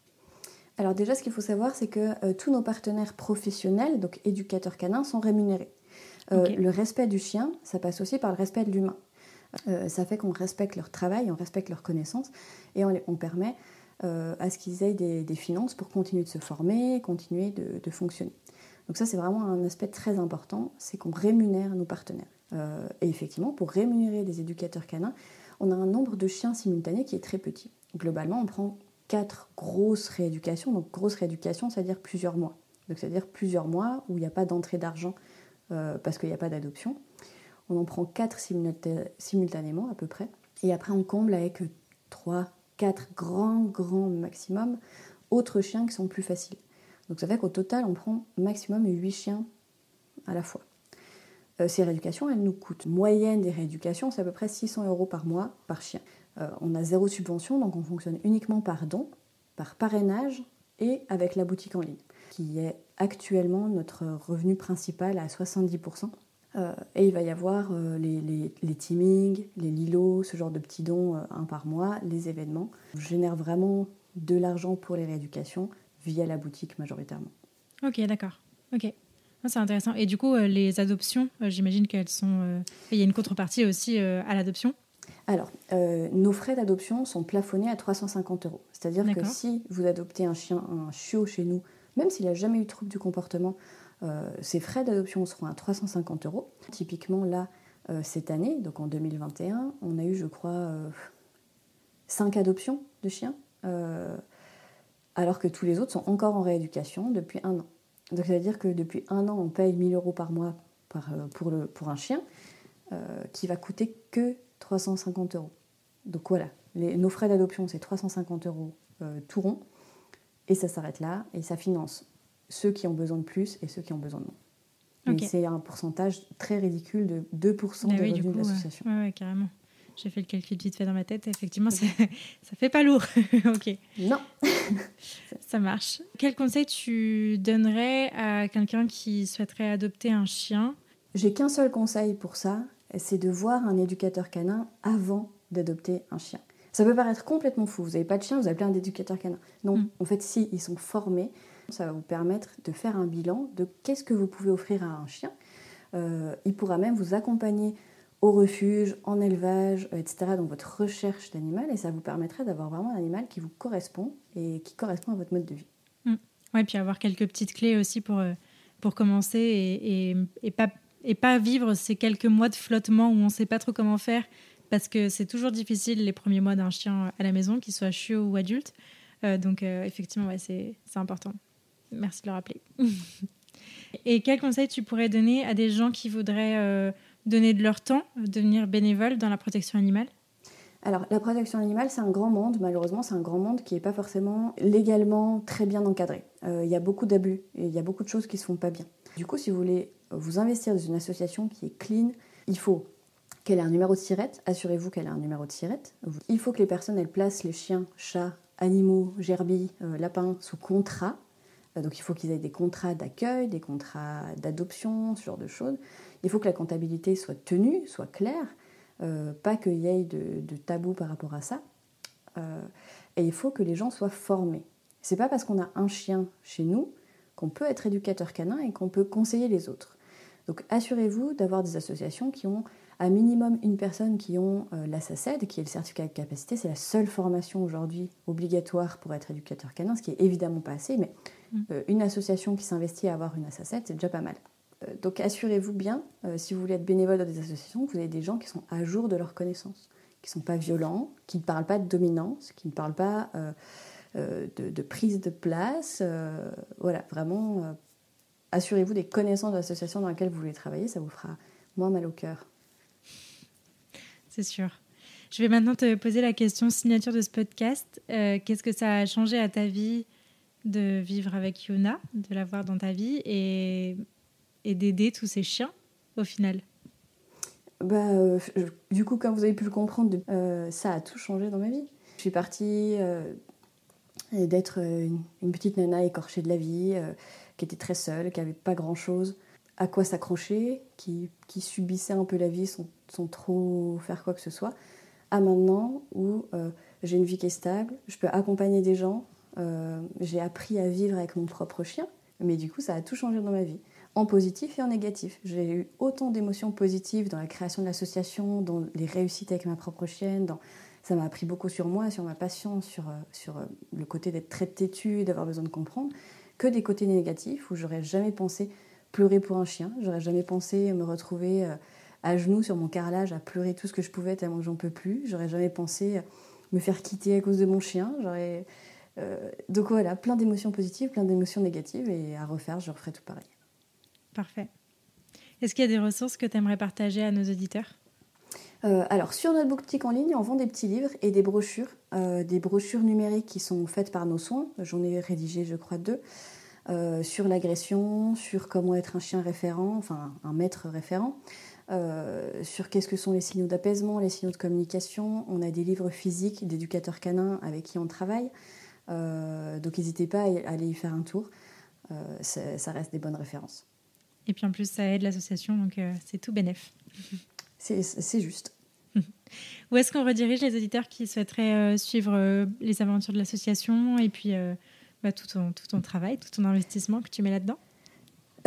Alors déjà, ce qu'il faut savoir, c'est que euh, tous nos partenaires professionnels, donc éducateurs canins, sont rémunérés. Euh. Le respect du chien, ça passe aussi par le respect de l'humain. Ça fait qu'on respecte leur travail, on respecte leurs connaissances et on, permet à ce qu'ils aient des, finances pour continuer de se former, continuer de, fonctionner. Donc ça, c'est vraiment un aspect très important, c'est qu'on rémunère nos partenaires. et effectivement, pour rémunérer des éducateurs canins, on a un nombre de chiens simultanés qui est très petit. Globalement, on prend quatre grosses rééducations. Donc, grosse rééducation, c'est-à-dire plusieurs mois. Donc, c'est-à-dire plusieurs mois où il n'y a pas d'entrée d'argent euh, parce qu'il n'y a pas d'adoption. On en prend quatre simultanément à peu près. Et après, on comble avec trois, quatre grands, grands maximum autres chiens qui sont plus faciles. Donc, ça fait qu'au total, on prend maximum huit chiens à la fois. Euh, ces rééducations, elles nous coûtent. Moyenne des rééducations, c'est à peu près 600 euros par mois par chien. Euh, on a zéro subvention, donc on fonctionne uniquement par don, par parrainage et avec la boutique en ligne, qui est actuellement notre revenu principal à 70%. Euh, et il va y avoir les, les, les, teamings, les lilos, ce genre de petits dons un par mois, les événements. On génère vraiment de l'argent pour les rééducations via la boutique majoritairement. Ok, d'accord. Ok. Ah, c'est intéressant. Et du coup, euh, les adoptions, euh, j'imagine qu'elles sont. Euh, il y a une contrepartie aussi à l'adoption alors, nos frais d'adoption sont plafonnés à 350 euros. C'est-à-dire que si vous adoptez un chien, un chiot chez nous, même s'il n'a jamais eu de trouble du comportement, ces frais d'adoption seront à 350 euros. Typiquement, là, cette année, donc en 2021, on a eu, je crois, 5 adoptions de chiens, alors que tous les autres sont encore en rééducation depuis un an. Donc, c'est-à-dire que depuis un an, on paye 1000 euros par mois euh, pour, un chien euh, qui va coûter que 350 euros. Donc voilà, nos frais d'adoption, c'est 350 euros euh, tout rond. Et ça s'arrête là. Et ça finance ceux qui ont besoin de plus et ceux qui ont besoin de moins. Mais c'est un pourcentage très ridicule de 2% bah des revenus de l'association. Oui, carrément. J'ai fait le calcul vite fait dans ma tête. Effectivement, ça ça fait pas lourd. ok. Non. ça marche. Quel conseil tu donnerais à quelqu'un qui souhaiterait adopter un chien? J'ai qu'un seul conseil pour ça, c'est de voir un éducateur canin avant d'adopter un chien. Ça peut paraître complètement fou. Vous n'avez pas de chien, vous appelez un éducateur canin. Non, mm. en fait, si ils sont formés, ça va vous permettre de faire un bilan de qu'est-ce que vous pouvez offrir à un chien. Euh, il pourra même vous accompagner au refuge, en élevage, euh, etc., dans votre recherche d'animal, et ça vous permettrait d'avoir vraiment un animal qui vous correspond et qui correspond à votre mode de vie. Mmh. Ouais, puis avoir quelques petites clés aussi pour, euh, pour commencer et, et, pas, et pas vivre ces quelques mois de flottement où on ne sait pas trop comment faire, parce que c'est toujours difficile les premiers mois d'un chien à la maison, qu'il soit chiot ou adulte. Donc effectivement, ouais, c'est important. Merci de le rappeler. et quel conseil tu pourrais donner à des gens qui voudraient donner de leur temps, devenir bénévole dans la protection animale? Alors, la protection animale, c'est un grand monde, malheureusement, c'est un grand monde qui n'est pas forcément légalement très bien encadré. Euh, il y a beaucoup d'abus et il y a beaucoup de choses qui ne se font pas bien. Du coup, si vous voulez vous investir dans une association qui est clean, il faut qu'elle ait un numéro de sirette, assurez-vous qu'elle ait un numéro de sirette. Il faut que les personnes, elles placent les chiens, chats, animaux, gerbilles, euh, lapins sous contrat. Euh, donc il faut qu'ils aient des contrats d'accueil, des contrats d'adoption, ce genre de choses. Il faut que la comptabilité soit tenue, soit claire, euh, pas qu'il y ait de, tabou par rapport à ça. Euh, et il faut que les gens soient formés. C'est pas parce qu'on a un chien chez nous qu'on peut être éducateur canin et qu'on peut conseiller les autres. Donc assurez-vous d'avoir des associations qui ont à minimum une personne qui ont euh, la SACED, qui est le certificat de capacité. C'est la seule formation aujourd'hui obligatoire pour être éducateur canin, ce qui est évidemment pas assez, mais mm. une association qui s'investit à avoir une SACED, c'est déjà pas mal. Euh, donc assurez-vous bien, euh, si vous voulez être bénévole dans des associations, que vous avez des gens qui sont à jour de leurs connaissances, qui ne sont pas violents, qui ne parlent pas de dominance, qui ne parlent pas euh, de, prise de place. voilà, vraiment, assurez-vous des connaissances de l'association dans laquelle vous voulez travailler, ça vous fera moins mal au cœur. C'est sûr. Je vais maintenant te poser la question signature de ce podcast. Qu'est-ce que ça a changé à ta vie de vivre avec Yona, de l'avoir dans ta vie et d'aider tous ces chiens au final? Bah, euh, Du coup, comme vous avez pu le comprendre, euh, ça a tout changé dans ma vie. Je suis partie euh, d'être une, petite nana écorchée de la vie, qui était très seule, qui n'avait pas grand-chose à quoi s'accrocher, qui, qui, subissait un peu la vie sans, sans, trop faire quoi que ce soit, à maintenant où j'ai une vie qui est stable, je peux accompagner des gens, j'ai appris à vivre avec mon propre chien, mais du coup ça a tout changé dans ma vie en positif et en négatif. J'ai eu autant d'émotions positives dans la création de l'association, dans les réussites avec ma propre chienne, dans... ça m'a appris beaucoup sur moi, sur ma passion, sur, euh, sur euh, le côté d'être très têtu d'avoir besoin de comprendre, que des côtés négatifs où j'aurais jamais pensé pleurer pour un chien, j'aurais jamais pensé me retrouver euh, à genoux sur mon carrelage à pleurer tout ce que je pouvais tellement que j'en peux plus, j'aurais jamais pensé me faire quitter à cause de mon chien, j'aurais... donc voilà, plein d'émotions positives, plein d'émotions négatives et à refaire, je referai tout pareil. Parfait. Est-ce qu'il y a des ressources que tu aimerais partager à nos auditeurs? Euh, alors sur notre boutique en ligne, on vend des petits livres et des brochures, euh, des brochures numériques qui sont faites par nos soins. J'en ai rédigé, je crois, deux. Euh, sur l'agression, sur comment être un chien référent, enfin un maître référent, sur qu'est-ce que sont les signaux d'apaisement, les signaux de communication. On a des livres physiques d'éducateurs canins avec qui on travaille. donc n'hésitez pas à aller y faire un tour. ça reste des bonnes références. Et puis en plus, ça aide l'association, donc euh, c'est tout bénef. C'est juste. Où est-ce qu'on redirige les auditeurs qui souhaiteraient euh, suivre euh, les aventures de l'association et puis bah, tout, ton, travail, tout ton investissement que tu mets là-dedans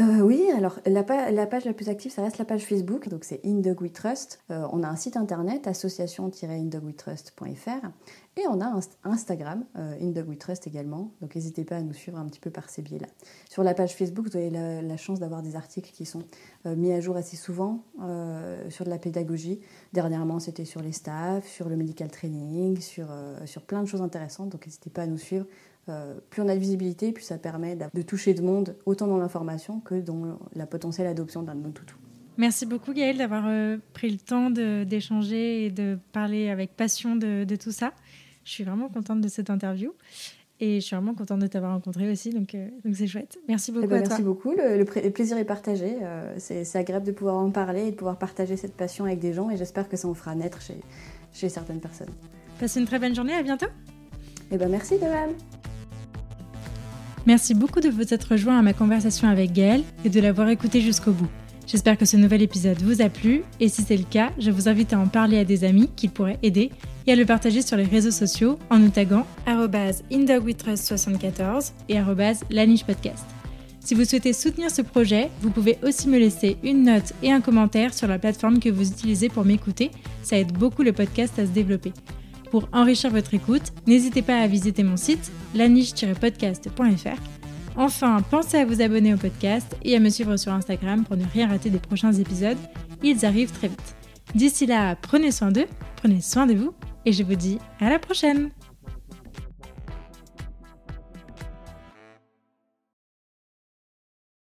euh, oui, alors la, page la plus active, ça reste la page Facebook, donc c'est In. Euh, on a un site internet, association-indogwetrust.fr, et on a Instagram, euh, également, donc n'hésitez pas à nous suivre un petit peu par ces biais-là. Sur la page Facebook, vous avez la, chance d'avoir des articles qui sont euh, mis à jour assez souvent sur de la pédagogie. Dernièrement, c'était sur les staffs, sur le medical training, sur, sur plein de choses intéressantes, donc n'hésitez pas à nous suivre. Euh, plus on a de visibilité, plus ça permet de toucher de monde, autant dans l'information que dans la potentielle adoption d'un de nos toutous. Merci beaucoup Gaëlle d'avoir euh, pris le temps d'échanger et de parler avec passion de, tout ça. Je suis vraiment contente de cette interview. Et je suis vraiment contente de t'avoir rencontré aussi, donc euh, donc c'est chouette. Merci beaucoup. Eh ben, à merci beaucoup. Le, plaisir est partagé. c'est agréable de pouvoir en parler et de pouvoir partager cette passion avec des gens. Et j'espère que ça en fera naître chez, chez certaines personnes. Passe une très bonne journée. À bientôt. Eh ben, merci de même. Merci beaucoup de vous être rejoint à ma conversation avec Gaëlle et de l'avoir écouté jusqu'au bout. J'espère que ce nouvel épisode vous a plu et si c'est le cas, je vous invite à en parler à des amis qui pourraient aider et à le partager sur les réseaux sociaux en nous taguant indogwetrust74 et podcast. Si vous souhaitez soutenir ce projet, vous pouvez aussi me laisser une note et un commentaire sur la plateforme que vous utilisez pour m'écouter. Ça aide beaucoup le podcast à se développer. Pour enrichir votre écoute, n'hésitez pas à visiter mon site laniche-podcast.fr. Enfin, pensez à vous abonner au podcast et à me suivre sur Instagram pour ne rien rater des prochains épisodes. Ils arrivent très vite. D'ici là, prenez soin d'eux, prenez soin de vous et je vous dis à la prochaine